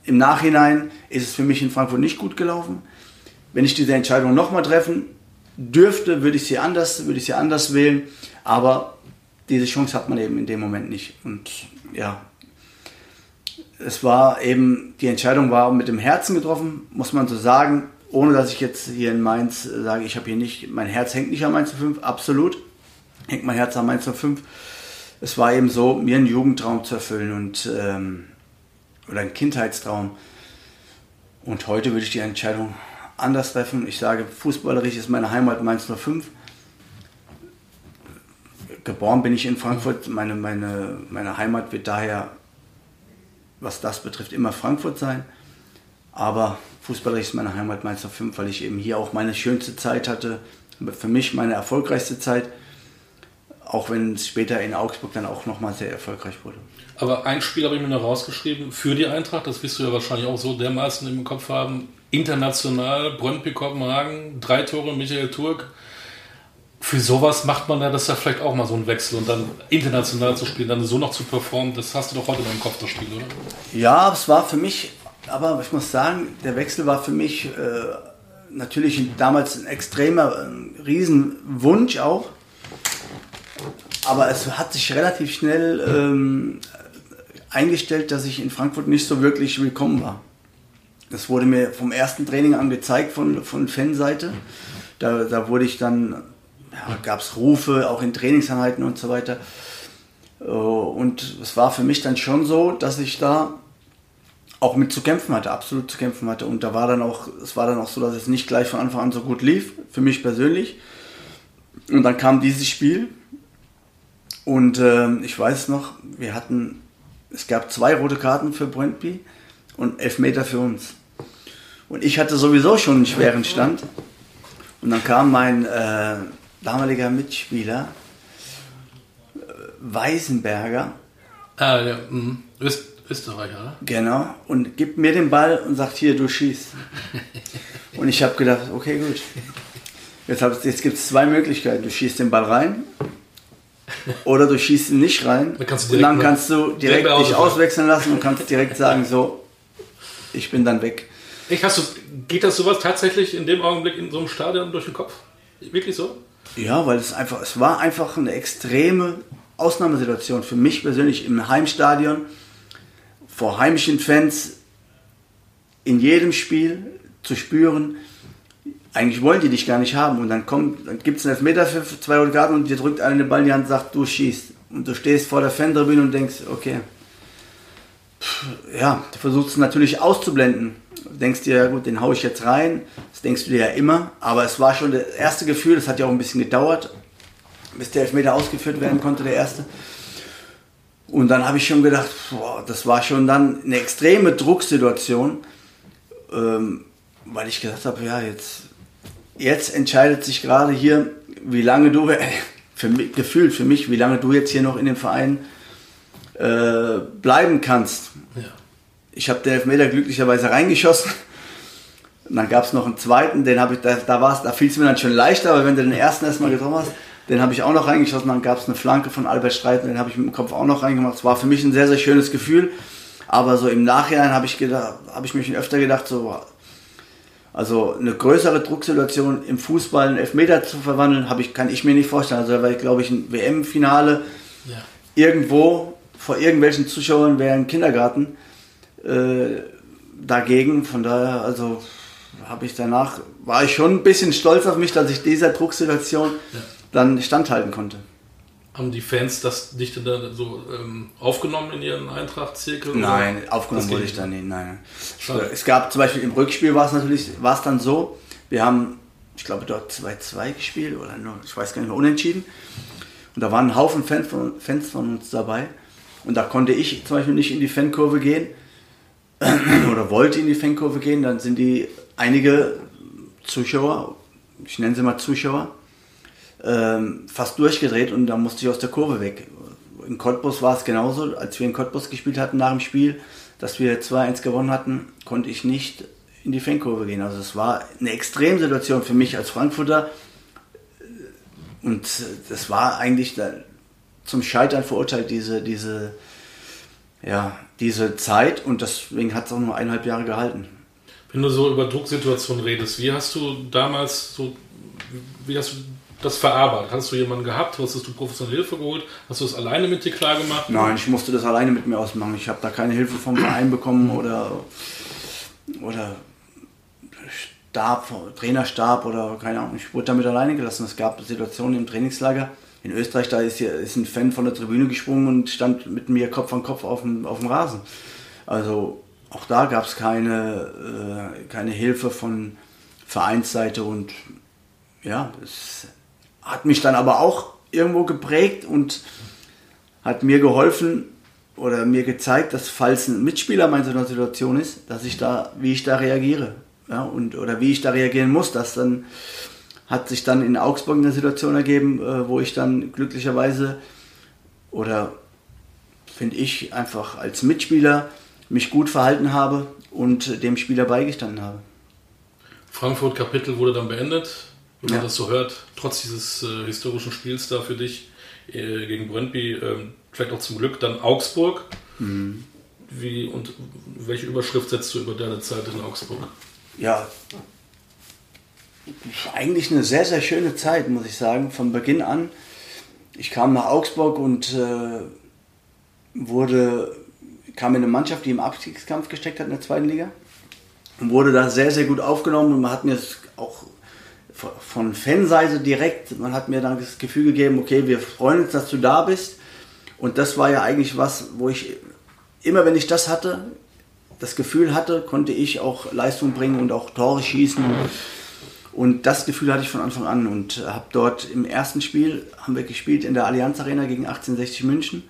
Im Nachhinein ist es für mich in Frankfurt nicht gut gelaufen. Wenn ich diese Entscheidung nochmal treffen dürfte, würde ich sie anders, würde ich sie anders wählen. Aber diese Chance hat man eben in dem Moment nicht. Und ja, es war eben, die Entscheidung war mit dem Herzen getroffen, muss man so sagen. Ohne dass ich jetzt hier in Mainz sage, ich habe hier nicht, mein Herz hängt nicht an Mainz 05, absolut. Hängt mein Herz an Mainz 05 es war eben so, mir einen Jugendtraum zu erfüllen und ähm, oder einen Kindheitstraum. Und heute würde ich die Entscheidung anders treffen. Ich sage, fußballerisch ist meine Heimat Mainz 05. Geboren bin ich in Frankfurt. Meine, meine, meine Heimat wird daher, was das betrifft, immer Frankfurt sein. Aber fußballerisch ist meine Heimat Mainz 05, weil ich eben hier auch meine schönste Zeit hatte. Für mich meine erfolgreichste Zeit auch wenn es später in Augsburg dann auch nochmal sehr erfolgreich wurde. Aber ein Spiel habe ich mir noch rausgeschrieben für die Eintracht, das wirst du ja wahrscheinlich auch so dermaßen im Kopf haben. International, Brøndby Kopenhagen, drei Tore, Michael Turk. Für sowas macht man ja das ja vielleicht auch mal so einen Wechsel und dann international zu spielen, dann so noch zu performen, das hast du doch heute noch im Kopf, das Spiel, oder? Ja, es war für mich, aber ich muss sagen, der Wechsel war für mich äh, natürlich damals ein extremer, ein Riesenwunsch auch. Aber es hat sich relativ schnell ähm, eingestellt, dass ich in Frankfurt nicht so wirklich willkommen war. Das wurde mir vom ersten Training an gezeigt von, von Fanseite. Da, da wurde ich dann, ja, gab es Rufe, auch in Trainingseinheiten und so weiter. Äh, Und es war für mich dann schon so, dass ich da auch mit zu kämpfen hatte, absolut zu kämpfen hatte. Und da war dann auch, es war dann auch so, dass es nicht gleich von Anfang an so gut lief, für mich persönlich. Und dann kam dieses Spiel. Und ähm, ich weiß noch, wir hatten, es gab zwei rote Karten für Brøndby und elf Meter für uns. Und ich hatte sowieso schon einen schweren Stand. Und dann kam mein äh, damaliger Mitspieler, äh, Weisenberger, Ah, ja. Mhm. Öst Österreicher, oder? Genau. Und gibt mir den Ball und sagt, hier, du schießt. und ich habe gedacht, okay, gut. Jetzt, jetzt gibt es zwei Möglichkeiten. Du schießt den Ball rein oder du schießt ihn nicht rein. Dann kannst du und direkt dann mal- kannst du direkt dich auswechseln lassen und kannst direkt sagen, so, ich bin dann weg. Ich, hast du, geht das sowas tatsächlich in dem Augenblick in so einem Stadion durch den Kopf? Wirklich so? Ja, weil es einfach, es war einfach eine extreme Ausnahmesituation für mich persönlich im Heimstadion vor heimischen Fans in jedem Spiel zu spüren. Eigentlich wollen die dich gar nicht haben und dann kommt, dann gibt es einen Elfmeter für zwei rote Karten und dir drückt einer den Ball in die Hand und sagt, du schießt. Und du stehst vor der Fantribüne und denkst, okay, ja, du versuchst es natürlich auszublenden. Du denkst dir, ja gut, den hau ich jetzt rein. Das denkst du dir ja immer. Aber es war schon das erste Gefühl, das hat ja auch ein bisschen gedauert, bis der Elfmeter ausgeführt werden konnte, der erste. Und dann habe ich schon gedacht, boah, das war schon dann eine extreme Drucksituation, ähm, weil ich gesagt habe, ja, jetzt, jetzt entscheidet sich gerade hier, wie lange du, für mich, gefühlt für mich, wie lange du jetzt hier noch in dem Verein äh, bleiben kannst. Ja. Ich habe den Elfmeter glücklicherweise reingeschossen. Und dann gab es noch einen zweiten, den habe ich, da, da, war's- da fiel es mir dann schon leichter, aber wenn du den ersten erstmal getroffen hast, den habe ich auch noch reingeschossen. Dann gab es eine Flanke von Albert Streit, den habe ich mit dem Kopf auch noch reingemacht. Es war für mich ein sehr, sehr schönes Gefühl. Aber so im Nachhinein habe ich, gedacht, habe ich mir schon öfter gedacht, so, also eine größere Drucksituation im Fußball, einen Elfmeter zu verwandeln, habe ich, kann ich mir nicht vorstellen. Also da war, glaube ich, ein WM-Finale Ja. irgendwo vor irgendwelchen Zuschauern wäre ein Kindergarten äh, dagegen. Von daher, also habe ich danach, war ich schon ein bisschen stolz auf mich, dass ich dieser Drucksituation dann standhalten konnte. Haben die Fans das dich denn da so ähm, aufgenommen in ihren Eintracht-Zirkel? Nein, oder? aufgenommen Das wurde ich da nicht. Nein. Schade. Es gab zum Beispiel im Rückspiel war es natürlich, war es dann so, wir haben, ich glaube dort 2-2 gespielt oder nur, ich weiß gar nicht mehr, unentschieden. Und da waren ein Haufen Fans von, Fans von uns dabei. Und da konnte ich zum Beispiel nicht in die Fankurve gehen oder wollte in die Fankurve gehen. Dann sind die einige Zuschauer, ich nenne sie mal Zuschauer, ähm, fast durchgedreht und da musste ich aus der Kurve weg. In Cottbus war es genauso, als wir in Cottbus gespielt hatten nach dem Spiel, dass wir 2-1 gewonnen hatten, konnte ich nicht in die Fankurve gehen. Also es war eine Extremsituation für mich als Frankfurter und das war eigentlich da zum Scheitern verurteilt, diese, diese, ja, diese Zeit und deswegen hat es auch nur eineinhalb Jahre gehalten. Wenn du so über Drucksituationen redest, wie hast du damals so, wie hast du das verarbeitet? Hast du jemanden gehabt? Hast du professionelle Hilfe geholt? Hast du es alleine mit dir klar gemacht? Nein, ich musste das alleine mit mir ausmachen. Ich habe da keine Hilfe vom Verein bekommen oder, oder Stab, Trainerstab oder keine Ahnung. Ich wurde damit alleine gelassen. Es gab Situationen im Trainingslager. In Österreich, da ist, hier, ist ein Fan von der Tribüne gesprungen und stand mit mir Kopf an Kopf auf dem, auf dem Rasen. Also auch da gab es keine, äh, keine Hilfe von Vereinsseite und ja, es hat mich dann aber auch irgendwo geprägt und hat mir geholfen oder mir gezeigt, dass falls ein Mitspieler in so einer Situation ist, dass ich da, wie ich da reagiere. Ja, und, oder wie ich da reagieren muss. Das dann hat sich dann in Augsburg eine Situation ergeben, äh, wo ich dann glücklicherweise oder finde ich einfach als Mitspieler mich gut verhalten habe und dem Spieler beigestanden habe. Frankfurt Kapitel wurde dann beendet. Wenn man Ja. das so hört, trotz dieses äh, historischen Spiels da für dich äh, gegen Brøndby, ähm, vielleicht auch zum Glück dann Augsburg. Mhm. Wie und welche Überschrift setzt du über deine Zeit in Augsburg? ja, eigentlich eine sehr, sehr schöne Zeit, muss ich sagen, von Beginn an. Ich kam nach Augsburg und äh, wurde, kam in eine Mannschaft, die im Abstiegskampf gesteckt hat in der zweiten Liga. Und wurde da sehr, sehr gut aufgenommen und man hat mir auch von Fanseite direkt, man hat mir dann das Gefühl gegeben, okay, wir freuen uns, dass du da bist. Und das war ja eigentlich was, wo ich immer, wenn ich das hatte, das Gefühl hatte, konnte ich auch Leistung bringen und auch Tore schießen. Und das Gefühl hatte ich von Anfang an und habe dort im ersten Spiel, haben wir gespielt in der Allianz Arena gegen 1860 München,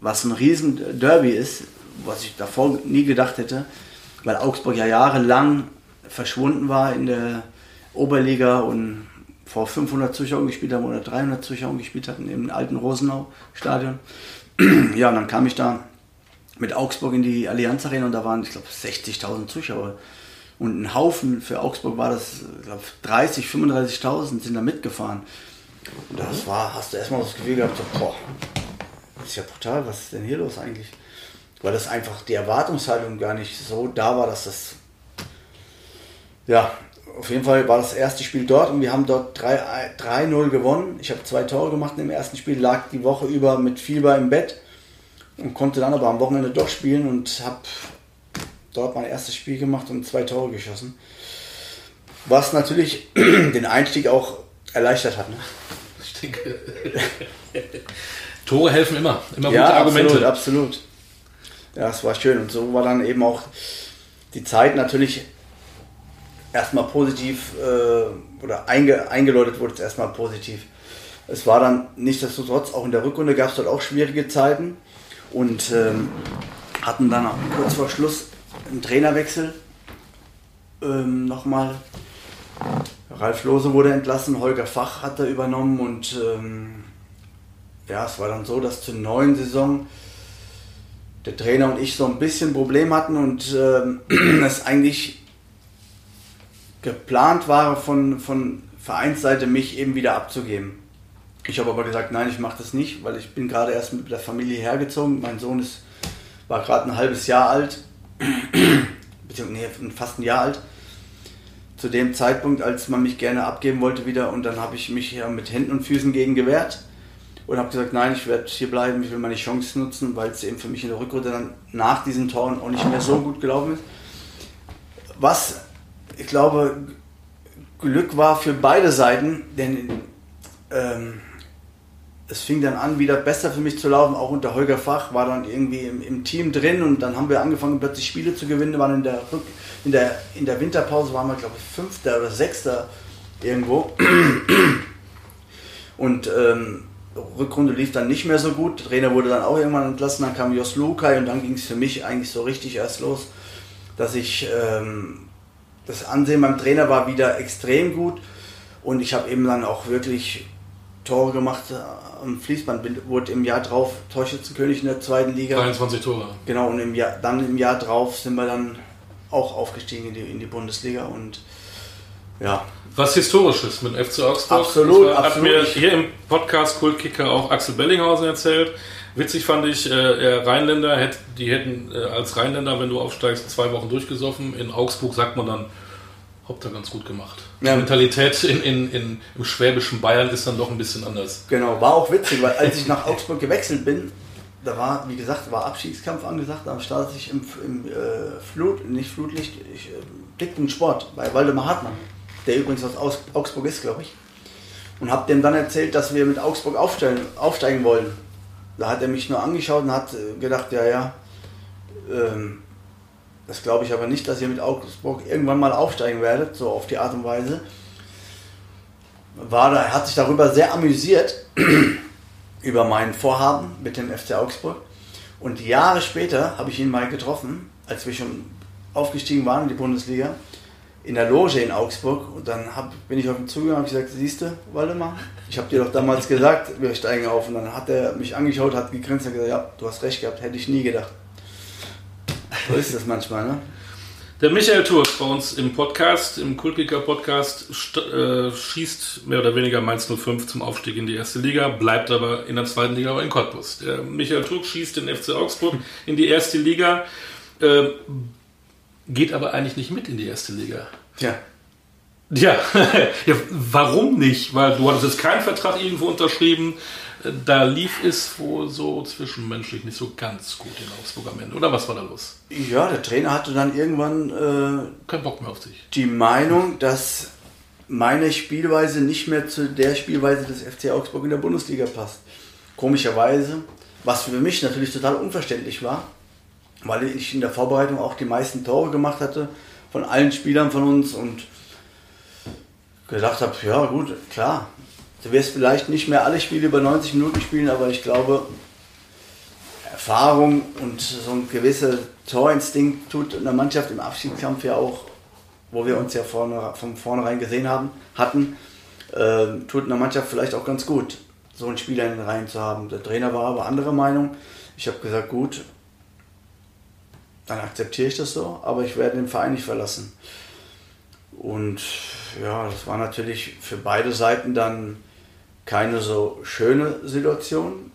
was ein riesen Derby ist, was ich davor nie gedacht hätte, weil Augsburg ja jahrelang verschwunden war in der Oberliga und vor 500 Zuschauern gespielt haben oder 300 Zuschauern gespielt hatten im alten Rosenau-Stadion. ja, und dann kam ich da mit Augsburg in die Allianz Arena und da waren, ich glaube, 60.000 Zuschauer. Und ein Haufen für Augsburg war das, ich glaube, 30, 35.000 sind da mitgefahren. Und das war, hast du erstmal das Gefühl gehabt, so, boah, ist ja brutal, was ist denn hier los eigentlich? Weil das einfach die Erwartungshaltung gar nicht so da war, dass das, ja, auf jeden Fall war das erste Spiel dort und wir haben dort 3-0 gewonnen. Ich habe zwei Tore gemacht im ersten Spiel, lag die Woche über mit Fieber im Bett und konnte dann aber am Wochenende doch spielen und habe dort mein erstes Spiel gemacht und zwei Tore geschossen. Was natürlich den Einstieg auch erleichtert hat. Ne? Ich denke. Tore helfen immer. Immer gute ja, Argumente. Absolut, absolut. Ja, es war schön. Und so war dann eben auch die Zeit natürlich erstmal positiv äh, oder einge, eingeläutet wurde es erstmal positiv. Es war dann nichtsdestotrotz, auch in der Rückrunde gab es dort auch schwierige Zeiten und ähm, hatten dann kurz vor Schluss einen Trainerwechsel ähm, nochmal. Ralf Lose wurde entlassen, Holger Fach hat er übernommen und ähm, ja, es war dann so, dass zur neuen Saison der Trainer und ich so ein bisschen Problem hatten und ähm, es eigentlich geplant war von, von Vereinsseite mich eben wieder abzugeben. Ich habe aber gesagt, nein, ich mache das nicht, weil ich bin gerade erst mit der Familie hergezogen. Mein Sohn ist, war gerade ein halbes Jahr alt, beziehungsweise fast ein Jahr alt. Zu dem Zeitpunkt, als man mich gerne abgeben wollte wieder und dann habe ich mich ja mit Händen und Füßen gegen gewehrt und habe gesagt, nein, ich werde hier bleiben, ich will meine Chance nutzen, weil es eben für mich in der Rückrunde dann nach diesen Toren auch nicht mehr so gut gelaufen ist. Was, ich glaube, Glück war für beide Seiten, denn ähm, es fing dann an, wieder besser für mich zu laufen, auch unter Holger Fach, war dann irgendwie im, im, Team drin und dann haben wir angefangen, plötzlich Spiele zu gewinnen, waren in der, in der, in der Winterpause waren wir, glaube ich, Fünfter oder Sechster irgendwo. Und ähm, Rückrunde lief dann nicht mehr so gut. Der Trainer wurde dann auch irgendwann entlassen. Dann kam Jos Lukai und dann ging es für mich eigentlich so richtig erst los, dass ich ähm, das Ansehen beim Trainer war wieder extrem gut und ich habe eben dann auch wirklich Tore gemacht äh, am Fließband. Wurde im Jahr drauf Torschützenkönig in der zweiten Liga. 23 Tore. Genau und im Jahr, dann im Jahr drauf sind wir dann auch aufgestiegen in die, in die Bundesliga und ja, was Historisches mit FC Augsburg. Absolut, das war, absolut. Hat mir hier im Podcast Kultkicker auch Axel Bellinghausen erzählt. Witzig fand ich, äh, Rheinländer, hätt, die hätten äh, als Rheinländer, wenn du aufsteigst, zwei Wochen durchgesoffen. In Augsburg sagt man dann, habt ihr ganz gut gemacht. Ja. Die Mentalität in, in, in, im schwäbischen Bayern ist dann doch ein bisschen anders. Genau, war auch witzig, weil als ich nach Augsburg gewechselt bin, da war, wie gesagt, war Abschiedskampf angesagt, da startete ich im, im äh, Flut, nicht Flutlicht, ich, äh, und Sport bei Waldemar Hartmann der übrigens aus Augsburg ist, glaube ich. Und habe dem dann erzählt, dass wir mit Augsburg aufsteigen wollen. Da hat er mich nur angeschaut und hat äh, gedacht, ja, ja, ähm, das glaube ich aber nicht, dass ihr mit Augsburg irgendwann mal aufsteigen werdet, so auf die Art und Weise. War da, er hat sich darüber sehr amüsiert, über mein Vorhaben mit dem FC Augsburg. Und Jahre später habe ich ihn mal getroffen, als wir schon aufgestiegen waren in die Bundesliga in der Loge in Augsburg und dann hab, bin ich auf ihn zugegangen und gesagt, siehst du, Waldemar, ich habe dir doch damals gesagt, wir steigen auf und dann hat er mich angeschaut, hat gegrinst und gesagt, ja, du hast recht gehabt, hätte ich nie gedacht. So ist das manchmal, ne? Der Michael Turk bei uns im Podcast, im Kultkicker Podcast, äh, schießt mehr oder weniger Mainz 05 zum Aufstieg in die erste Liga, bleibt aber in der zweiten Liga aber in Cottbus. Der Michael Turk schießt den FC Augsburg in die erste Liga. Äh, geht aber eigentlich nicht mit in die erste Liga. Ja. Ja, ja warum nicht? Weil du hattest jetzt keinen Vertrag irgendwo unterschrieben. Da lief es wohl so zwischenmenschlich nicht so ganz gut in Augsburg am Ende. Oder was war da los? Ja, der Trainer hatte dann irgendwann äh, keinen Bock mehr auf sich. Die Meinung, dass meine Spielweise nicht mehr zu der Spielweise des FC Augsburg in der Bundesliga passt. Komischerweise, was für mich natürlich total unverständlich war, weil ich in der Vorbereitung auch die meisten Tore gemacht hatte von allen Spielern von uns und gedacht habe, ja gut, klar, du wirst vielleicht nicht mehr alle Spiele über 90 Minuten spielen, aber ich glaube, Erfahrung und so ein gewisser Torinstinkt tut in der Mannschaft im Abschiedskampf ja auch, wo wir uns ja vorne, von vornherein gesehen haben, hatten, äh, tut einer Mannschaft vielleicht auch ganz gut, so einen Spieler in den Reihen zu haben. Der Trainer war aber anderer Meinung. Ich habe gesagt, gut, dann akzeptiere ich das so, aber ich werde den Verein nicht verlassen. Und ja, das war natürlich für beide Seiten dann keine so schöne Situation.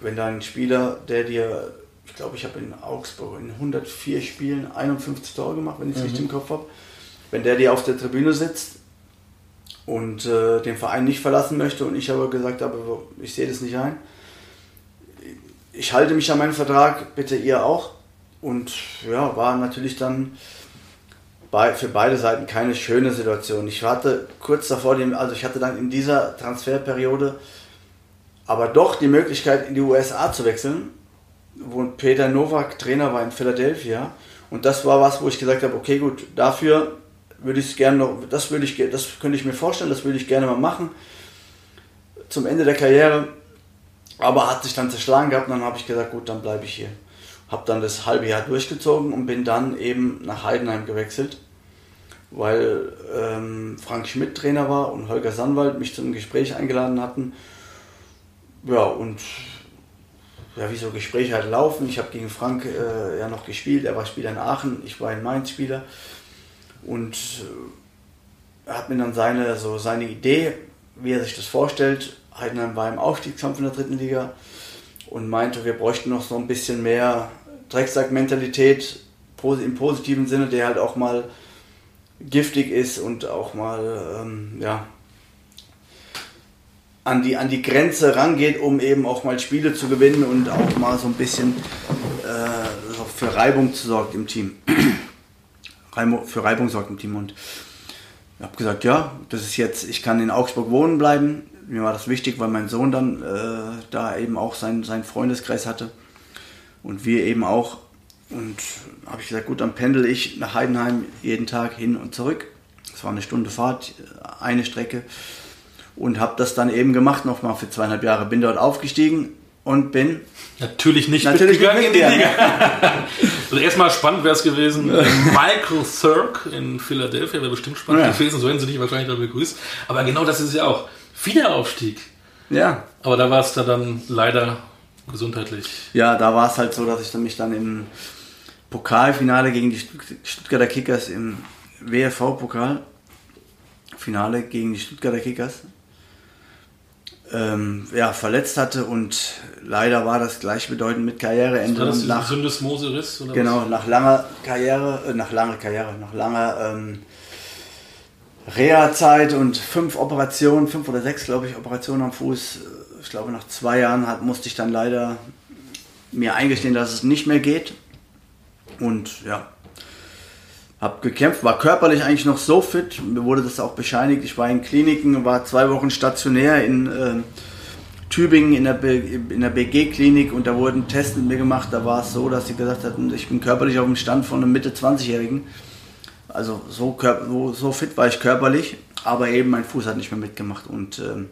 Wenn da ein Spieler, der dir, ich glaube, ich habe in Augsburg in 104 Spielen 51 Tore gemacht, wenn ich es mhm. richtig im Kopf habe, wenn der dir auf der Tribüne sitzt und äh, den Verein nicht verlassen möchte und ich aber gesagt habe, ich sehe das nicht ein. Ich halte mich an meinen Vertrag, bitte ihr auch. Und ja, war natürlich dann bei, für beide Seiten keine schöne Situation. Ich hatte kurz davor, dem, also ich hatte dann in dieser Transferperiode aber doch die Möglichkeit in die USA zu wechseln, wo Peter Nowak Trainer war in Philadelphia. Und das war was, wo ich gesagt habe, okay gut, dafür würde ich es gerne noch, das würde ich, das könnte ich mir vorstellen, das würde ich gerne mal machen zum Ende der Karriere. Aber hat sich dann zerschlagen gehabt und dann habe ich gesagt, gut, dann bleibe ich hier habe dann das halbe Jahr durchgezogen und bin dann eben nach Heidenheim gewechselt, weil ähm, Frank Schmidt Trainer war und Holger Sandwald mich zum Gespräch eingeladen hatten. Ja, und ja, wie so Gespräche halt laufen. Ich habe gegen Frank äh, ja noch gespielt, er war Spieler in Aachen, ich war in Mainz Spieler. Und äh, hat mir dann seine, so seine Idee, wie er sich das vorstellt. Heidenheim war im Aufstiegskampf in der dritten Liga und meinte, wir bräuchten noch so ein bisschen mehr Drecksack-Mentalität im positiven Sinne, der halt auch mal giftig ist und auch mal ähm, ja, an, die, an die Grenze rangeht, um eben auch mal Spiele zu gewinnen und auch mal so ein bisschen äh, für Reibung sorgt im Team. für Reibung sorgt im Team und ich habe gesagt, ja, das ist jetzt, ich kann in Augsburg wohnen bleiben. Mir war das wichtig, weil mein Sohn dann äh, da eben auch seinen, seinen Freundeskreis hatte und wir eben auch. Und habe ich gesagt, gut, dann pendel ich nach Heidenheim jeden Tag hin und zurück. Es war eine Stunde Fahrt, eine Strecke. Und habe das dann eben gemacht, nochmal für zweieinhalb Jahre. Bin dort aufgestiegen und bin Natürlich nicht Natürlich mitgegangen in die Liga. also erstmal spannend wäre es gewesen. Michael Thurk in Philadelphia wäre bestimmt spannend ja. gewesen, so hätten sie dich wahrscheinlich da begrüßt. Aber genau das ist ja auch. Wiederaufstieg. Ja. Aber da war es da dann leider gesundheitlich. Ja, da war es halt so, dass ich mich dann im Pokalfinale gegen die Stuttgarter Kickers im WFV-Pokal, Finale gegen die Stuttgarter Kickers, ähm, ja, verletzt hatte und leider war das gleichbedeutend mit Karriereende. Das nach Syndesmose-Riss? Genau, was? nach langer Karriere, äh, nach langer Karriere, nach langer ähm, Reha-Zeit und fünf Operationen, fünf oder sechs, glaube ich, Operationen am Fuß ich glaube, nach zwei Jahren hat, musste ich dann leider mir eingestehen, dass es nicht mehr geht. Und ja, habe gekämpft, war körperlich eigentlich noch so fit. Mir wurde das auch bescheinigt. Ich war in Kliniken, war zwei Wochen stationär in äh, Tübingen in der, der BG-Klinik und da wurden Tests mit mir gemacht. Da war es so, dass sie gesagt hatten, ich bin körperlich auf dem Stand von einem Mitte-20-Jährigen. Also so, so, so, fit war ich körperlich, aber eben mein Fuß hat nicht mehr mitgemacht. Und ähm,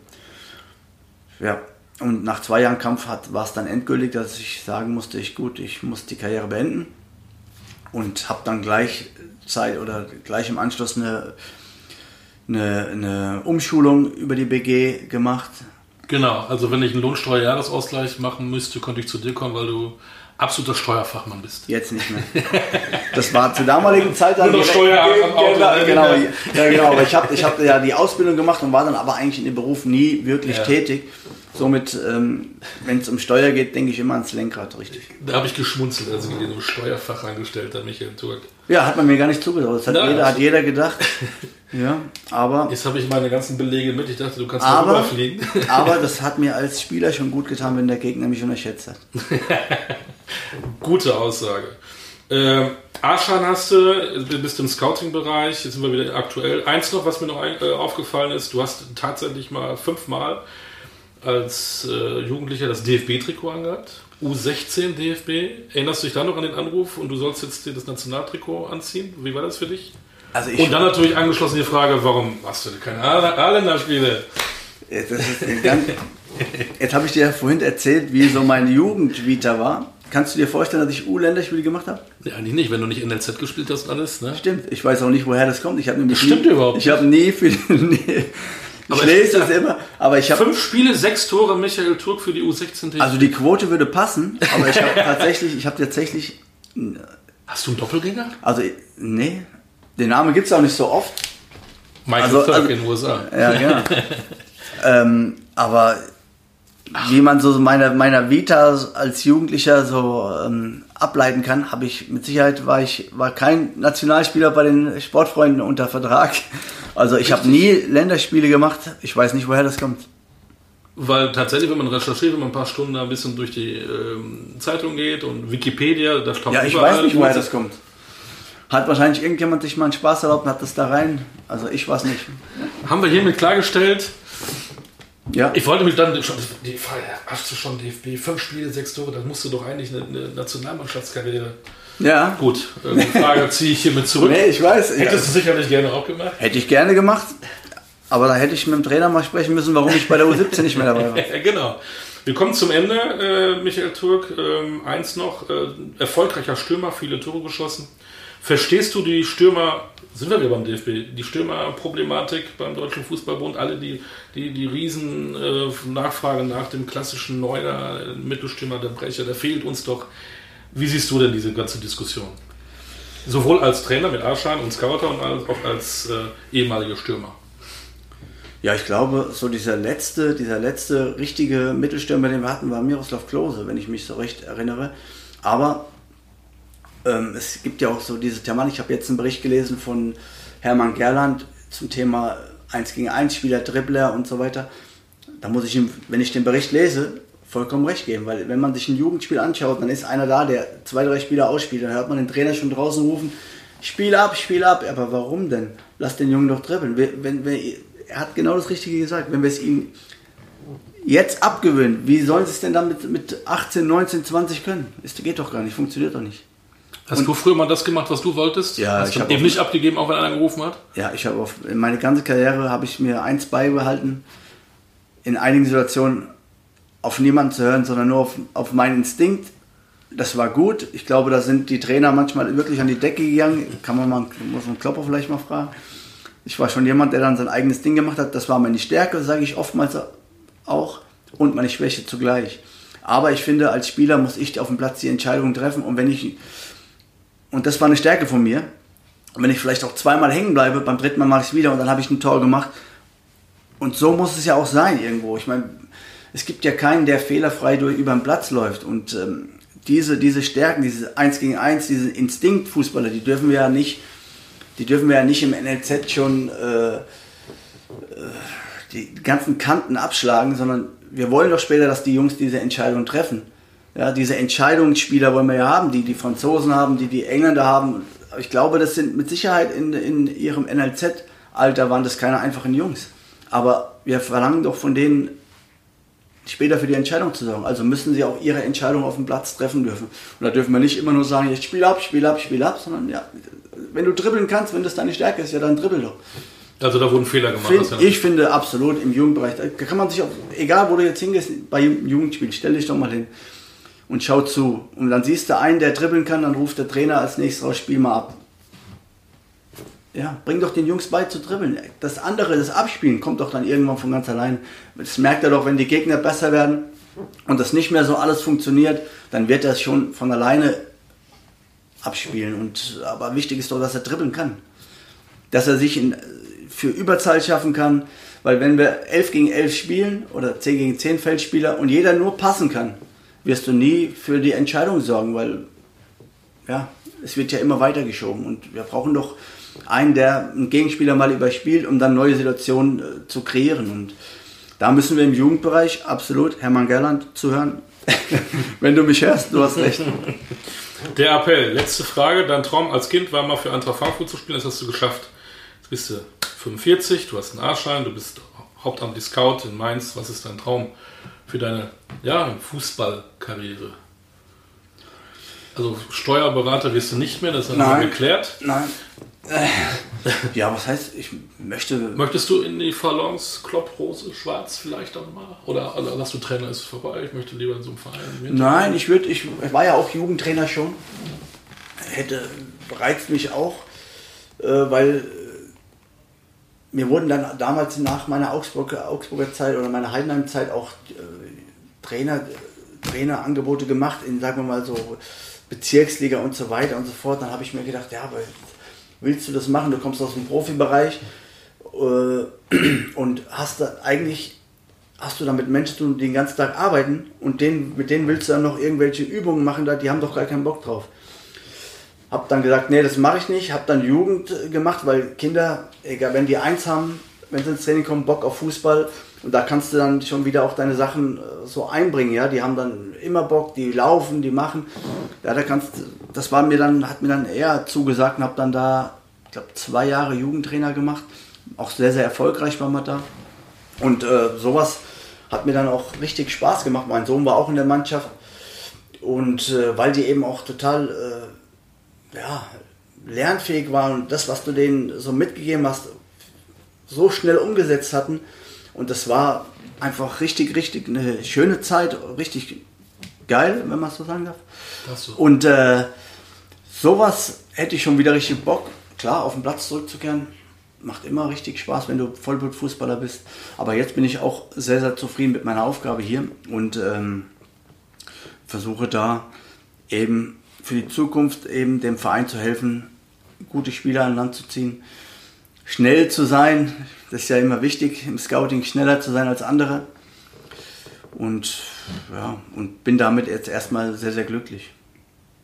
ja, und nach zwei Jahren Kampf war es dann endgültig, dass ich sagen musste, ich gut, ich muss die Karriere beenden und habe dann gleich Zeit oder gleich im Anschluss eine, eine, eine Umschulung über die BG gemacht. Genau, also wenn ich einen Lohnsteuerjahresausgleich machen müsste, konnte ich zu dir kommen, weil du absoluter Steuerfachmann bist. Jetzt nicht mehr. Das war zur damaligen Zeit dann. Nur Steuer genau, genau, ja, genau. Aber ich habe ich hab ja die Ausbildung gemacht und war dann aber eigentlich in dem Beruf nie wirklich ja. tätig. Somit, ähm, wenn es um Steuer geht, denke ich immer ans Lenkrad, richtig. Da habe ich geschmunzelt, als ich den Steuerfachangestellt hat, Michael Turk. Ja, hat man mir gar nicht zugetraut. Das hat, Na, jeder, hat jeder gedacht. ja, aber. Jetzt habe ich meine ganzen Belege mit. Ich dachte, du kannst aber, fliegen. aber das hat mir als Spieler schon gut getan, wenn der Gegner mich unterschätzt hat. Gute Aussage. Äh, Aschan hast du, du bist im Scouting-Bereich, jetzt sind wir wieder aktuell. Eins noch, was mir noch ein, äh, aufgefallen ist, du hast tatsächlich mal fünfmal als äh, Jugendlicher das DFB-Trikot angehabt. U16 DFB. Erinnerst du dich da noch an den Anruf und du sollst jetzt dir das Nationaltrikot anziehen? Wie war das für dich? Also und dann natürlich angeschlossen die Frage, warum machst du keine A-Länderspiele? Jetzt, jetzt habe ich dir ja vorhin erzählt, wie so meine Jugendvita war. Kannst du dir vorstellen, dass ich U-Länderspiele gemacht habe? Ja, eigentlich nicht, wenn du nicht NLZ gespielt hast und alles. Ne? Stimmt, ich weiß auch nicht, woher das kommt. Ich habe nämlich das stimmt nie, überhaupt Ich habe nie für, Ich aber lese das immer, aber ich habe... Fünf Spiele, sechs Tore, Michael Turk für die U16. Also die Quote würde passen, aber ich habe tatsächlich, ich habe tatsächlich... Hast du einen Doppelgänger? Also, nee, den Namen gibt es auch nicht so oft. Michael also, Turk also, in den USA. Ja, genau. ähm, aber wie man so meiner, meiner Vita als Jugendlicher so ähm, ableiten kann, habe ich mit Sicherheit war ich war kein Nationalspieler bei den Sportfreunden unter Vertrag. Also ich habe nie Länderspiele gemacht. Ich weiß nicht, woher das kommt. Weil tatsächlich, wenn man recherchiert, wenn man ein paar Stunden da ein bisschen durch die ähm, Zeitung geht und Wikipedia, da steht Ja, ich weiß nicht, woher das kommt. Hat wahrscheinlich irgendjemand sich mal einen Spaß erlaubt und hat das da rein. Also ich weiß nicht. Haben wir hiermit klargestellt, ja. Ich wollte mich dann schon, die hast du schon DFB, fünf Spiele, sechs Tore, dann musst du doch eigentlich eine, eine Nationalmannschaftskarriere. Ja. Gut, die Frage ziehe ich hiermit zurück. Nee, ich weiß. Hättest ja. du sicherlich gerne auch gemacht? Hätte ich gerne gemacht, aber da hätte ich mit dem Trainer mal sprechen müssen, warum ich bei der U17 nicht mehr dabei war. genau. Wir kommen zum Ende, äh, Michael Turk. Ähm, eins noch, äh, erfolgreicher Stürmer, viele Tore geschossen. Verstehst du die Stürmer, sind wir wieder beim DFB, die Stürmerproblematik beim Deutschen Fußballbund, alle die, die, die riesen äh, Nachfrage nach dem klassischen Neuner, Mittelstürmer, der Brecher, der fehlt uns doch. Wie siehst du denn diese ganze Diskussion? Sowohl als Trainer mit Arschan und Scouter und als, auch als äh, ehemaliger Stürmer. Ja, ich glaube, so dieser letzte, dieser letzte richtige Mittelstürmer, den wir hatten, war Miroslav Klose, wenn ich mich so recht erinnere. Aber ähm, es gibt ja auch so diese Thematik, ich habe jetzt einen Bericht gelesen von Hermann Gerland zum Thema 1 gegen 1 Spieler, Dribbler und so weiter. Da muss ich ihm, wenn ich den Bericht lese, vollkommen recht geben, weil wenn man sich ein Jugendspiel anschaut, dann ist einer da, der zwei, drei Spieler ausspielt, dann hört man den Trainer schon draußen rufen, Spiel ab, Spiel ab, aber warum denn? Lass den Jungen doch dribbeln. Wenn, wenn, er hat genau das Richtige gesagt, wenn wir es ihm jetzt abgewöhnen, wie sollen sie es denn dann mit, mit 18, 19, 20 können? Das geht doch gar nicht, funktioniert doch nicht. Hast und, du früher mal das gemacht, was du wolltest? Ja, Hast ich habe eben nicht abgegeben, auch wenn einer gerufen hat. Ja, ich habe meine ganze Karriere habe ich mir eins beibehalten, in einigen Situationen auf niemanden zu hören, sondern nur auf, auf meinen Instinkt. Das war gut. Ich glaube, da sind die Trainer manchmal wirklich an die Decke gegangen. Kann man mal, muss man Klopper vielleicht mal fragen. Ich war schon jemand, der dann sein eigenes Ding gemacht hat. Das war meine Stärke, sage ich oftmals auch, und meine Schwäche zugleich. Aber ich finde, als Spieler muss ich auf dem Platz die Entscheidung treffen. Und wenn ich und das war eine Stärke von mir. Und wenn ich vielleicht auch zweimal hängen bleibe, beim dritten Mal mache ich es wieder und dann habe ich ein Tor gemacht. Und so muss es ja auch sein irgendwo. Ich meine, es gibt ja keinen, der fehlerfrei durch über den Platz läuft. Und ähm, diese, diese Stärken, diese 1 gegen 1, diese Instinktfußballer, die dürfen wir ja nicht, die dürfen wir ja nicht im NLZ schon äh, äh, die ganzen Kanten abschlagen, sondern wir wollen doch später, dass die Jungs diese Entscheidung treffen. Ja, diese Entscheidungsspieler wollen wir ja haben, die die Franzosen haben, die die Engländer haben. Ich glaube, das sind mit Sicherheit in, in ihrem NLZ-Alter waren das keine einfachen Jungs. Aber wir verlangen doch von denen, später für die Entscheidung zu sorgen. Also müssen sie auch ihre Entscheidung auf dem Platz treffen dürfen. Und da dürfen wir nicht immer nur sagen, jetzt spiel ab, spiel ab, spiel ab, sondern ja, wenn du dribbeln kannst, wenn das deine Stärke ist, ja, dann dribbel doch. Also da wurden Fehler gemacht. Find, ich finde absolut im Jugendbereich, da kann man sich auch, egal wo du jetzt hingehst, bei Jugendspielen, stell dich doch mal hin und schau zu. Und dann siehst du einen, der dribbeln kann, dann ruft der Trainer als nächstes raus, spiel mal ab. Ja, bring doch den Jungs bei zu dribbeln. Das andere, das Abspielen, kommt doch dann irgendwann von ganz allein. Das merkt er doch, wenn die Gegner besser werden und das nicht mehr so alles funktioniert, dann wird er es schon von alleine abspielen. Und, aber wichtig ist doch, dass er dribbeln kann. Dass er sich in, für Überzahl schaffen kann. Weil wenn wir 11 gegen 11 spielen oder 10 gegen 10 Feldspieler und jeder nur passen kann, wirst du nie für die Entscheidung sorgen, weil ja, es wird ja immer weitergeschoben und wir brauchen doch einen, der einen Gegenspieler mal überspielt, um dann neue Situationen äh, zu kreieren und da müssen wir im Jugendbereich absolut Hermann Gerland zuhören. Wenn du mich hörst, du hast recht. Der Appell, letzte Frage. Dein Traum als Kind war mal für Eintracht Frankfurt zu spielen, das hast du geschafft. Jetzt bist du 45, du hast einen A-Schein, du bist hauptamtlich Scout in Mainz. Was ist dein Traum für deine ja, Fußballkarriere? Also Steuerberater wirst du nicht mehr, das haben wir geklärt. Nein. Äh, ja, was heißt, ich möchte. Möchtest du in die Phalanx, Klopp, Rose, Schwarz vielleicht auch mal? Oder also, sagst du, Trainer ist vorbei, ich möchte lieber in so einem Verein. Nein, ich würde, ich, ich war ja auch Jugendtrainer schon. Hätte reizt mich auch, äh, weil mir wurden dann damals nach meiner Augsburger, Augsburger Zeit oder meiner Heidenheim-Zeit auch äh, Trainer, Trainerangebote gemacht in, sagen wir mal so, Bezirksliga und so weiter und so fort. Dann habe ich mir gedacht, ja, aber willst du das machen? Du kommst aus dem Profibereich äh, und hast da eigentlich hast du da mit Menschen, die den ganzen Tag arbeiten und denen, mit denen willst du dann noch irgendwelche Übungen machen, die haben doch gar keinen Bock drauf. Hab dann gesagt, nee, das mache ich nicht. Hab dann Jugend gemacht, weil Kinder, egal, wenn die eins haben, wenn sie ins Training kommen, Bock auf Fußball und da kannst du dann schon wieder auch deine Sachen äh, so einbringen, ja. Die haben dann immer Bock, die laufen, die machen. Ja, da kannst, das war mir dann, hat mir dann eher zugesagt und hab dann da, ich glaube, zwei Jahre Jugendtrainer gemacht. Auch sehr, sehr erfolgreich war man da. Und äh, sowas hat mir dann auch richtig Spaß gemacht. Mein Sohn war auch in der Mannschaft. Und äh, weil die eben auch total äh, ja, lernfähig waren und das, was du denen so mitgegeben hast, so schnell umgesetzt hatten. Und das war einfach richtig, richtig eine schöne Zeit, richtig geil, wenn man es so sagen darf. So. Und äh, sowas hätte ich schon wieder richtig Bock, klar, auf den Platz zurückzukehren. Macht immer richtig Spaß, wenn du Vollblutfußballer bist. Aber jetzt bin ich auch sehr, sehr zufrieden mit meiner Aufgabe hier und ähm, versuche da eben für die Zukunft eben dem Verein zu helfen, gute Spieler an Land zu ziehen, schnell zu sein. Das ist ja immer wichtig im Scouting, schneller zu sein als andere. Und ja, und bin damit jetzt erstmal sehr, sehr glücklich.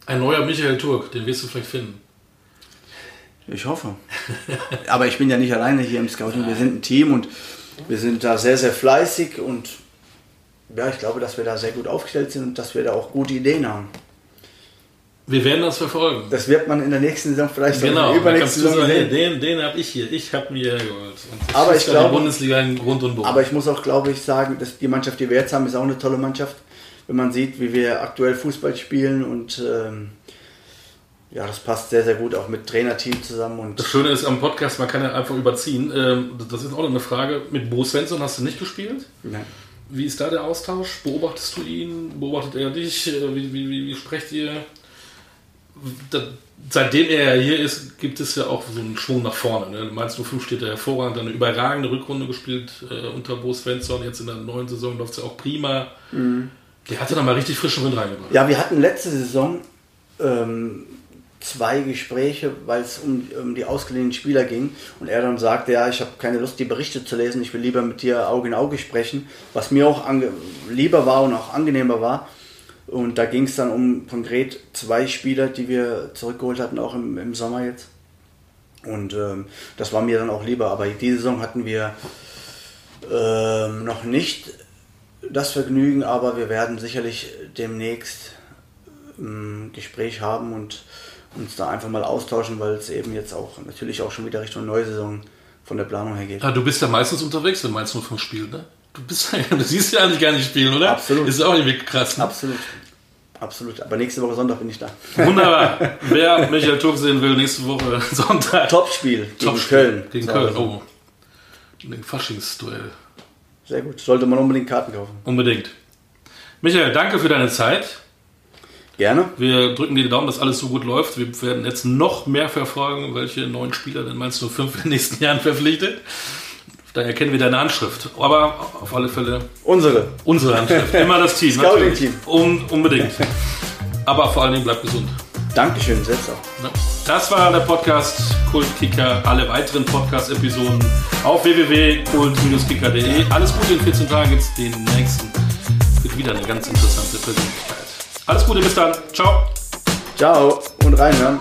Ein neuer Michael Turk, den wirst du vielleicht finden. Ich hoffe. Aber ich bin ja nicht alleine hier im Scouting. Wir sind ein Team und wir sind da sehr, sehr fleißig und ja, ich glaube, dass wir da sehr gut aufgestellt sind und dass wir da auch gute Ideen haben. Wir werden das verfolgen. Das wird man in der nächsten Saison vielleicht genau, in der übernächsten Saison sehen. Den, den habe ich hier. Ich habe mir geholt. aber ich glaube, die Bundesliga in Grund und Boden. Aber ich muss auch, glaube ich, sagen, dass die Mannschaft, die wir jetzt haben, ist auch eine tolle Mannschaft. Wenn man sieht, wie wir aktuell Fußball spielen und ähm, ja, das passt sehr, sehr gut auch mit Trainerteam zusammen. Und das Schöne ist am Podcast, man kann ja einfach überziehen. Ähm, das ist auch eine Frage. Mit Bo Svensson hast du nicht gespielt? Nein. Wie ist da der Austausch? Beobachtest du ihn? Beobachtet er dich? Äh, wie, wie, wie, wie sprecht ihr? Seitdem er ja hier ist, gibt es ja auch so einen Schwung nach vorne. Ne? Mainz 05 steht er hervorragend, eine überragende Rückrunde gespielt äh, unter Bo Svensson. Jetzt in der neuen Saison läuft es ja auch prima. Mhm. Der hatte da mal richtig frischen Wind reingebracht. Ja, wir hatten letzte Saison ähm, zwei Gespräche, weil es um, um, die ausgeliehenen Spieler ging. Und er dann sagte, ja, ich habe keine Lust, die Berichte zu lesen, ich will lieber mit dir Auge in Auge sprechen. Was mir auch lieber war und auch angenehmer war. Und da ging es dann um konkret zwei Spieler, die wir zurückgeholt hatten, auch im, im Sommer jetzt. Und ähm, das war mir dann auch lieber. Aber diese Saison hatten wir ähm, noch nicht das Vergnügen, aber wir werden sicherlich demnächst ein ähm, Gespräch haben und uns da einfach mal austauschen, weil es eben jetzt auch natürlich auch schon wieder Richtung Neusaison von der Planung her geht. Ja, du bist ja meistens unterwegs, wenn nur vom Spiel, ne? Du, bist, du siehst ja eigentlich gar nicht spielen, oder? Absolut. Ist auch irgendwie krass. Ne? Absolut. Absolut. Aber nächste Woche Sonntag bin ich da. Wunderbar. Wer Michael Turk sehen will, nächste Woche Sonntag. Topspiel gegen Top Köln. Gegen so, Köln, oh. Ein Faschingsduell. Sehr gut. Sollte man unbedingt Karten kaufen. Unbedingt. Michael, danke für deine Zeit. Gerne. Wir drücken dir die Daumen, dass alles so gut läuft. Wir werden jetzt noch mehr verfolgen, welche neuen Spieler denn meinst du fünf in den nächsten Jahren verpflichtet. Da erkennen wir deine Handschrift. Aber auf alle Fälle. Unsere. Unsere Handschrift. Immer das Team. Scouting-Team. Um, unbedingt. Aber vor allen Dingen bleibt gesund. Dankeschön, selbst auch. Das war der Podcast Kultkicker. Alle weiteren Podcast-Episoden auf www.kult-kicker.de. Alles Gute in 14 Tagen gibt es den nächsten. Wird wieder eine ganz interessante Persönlichkeit. Alles Gute, bis dann. Ciao. Ciao und reinhören.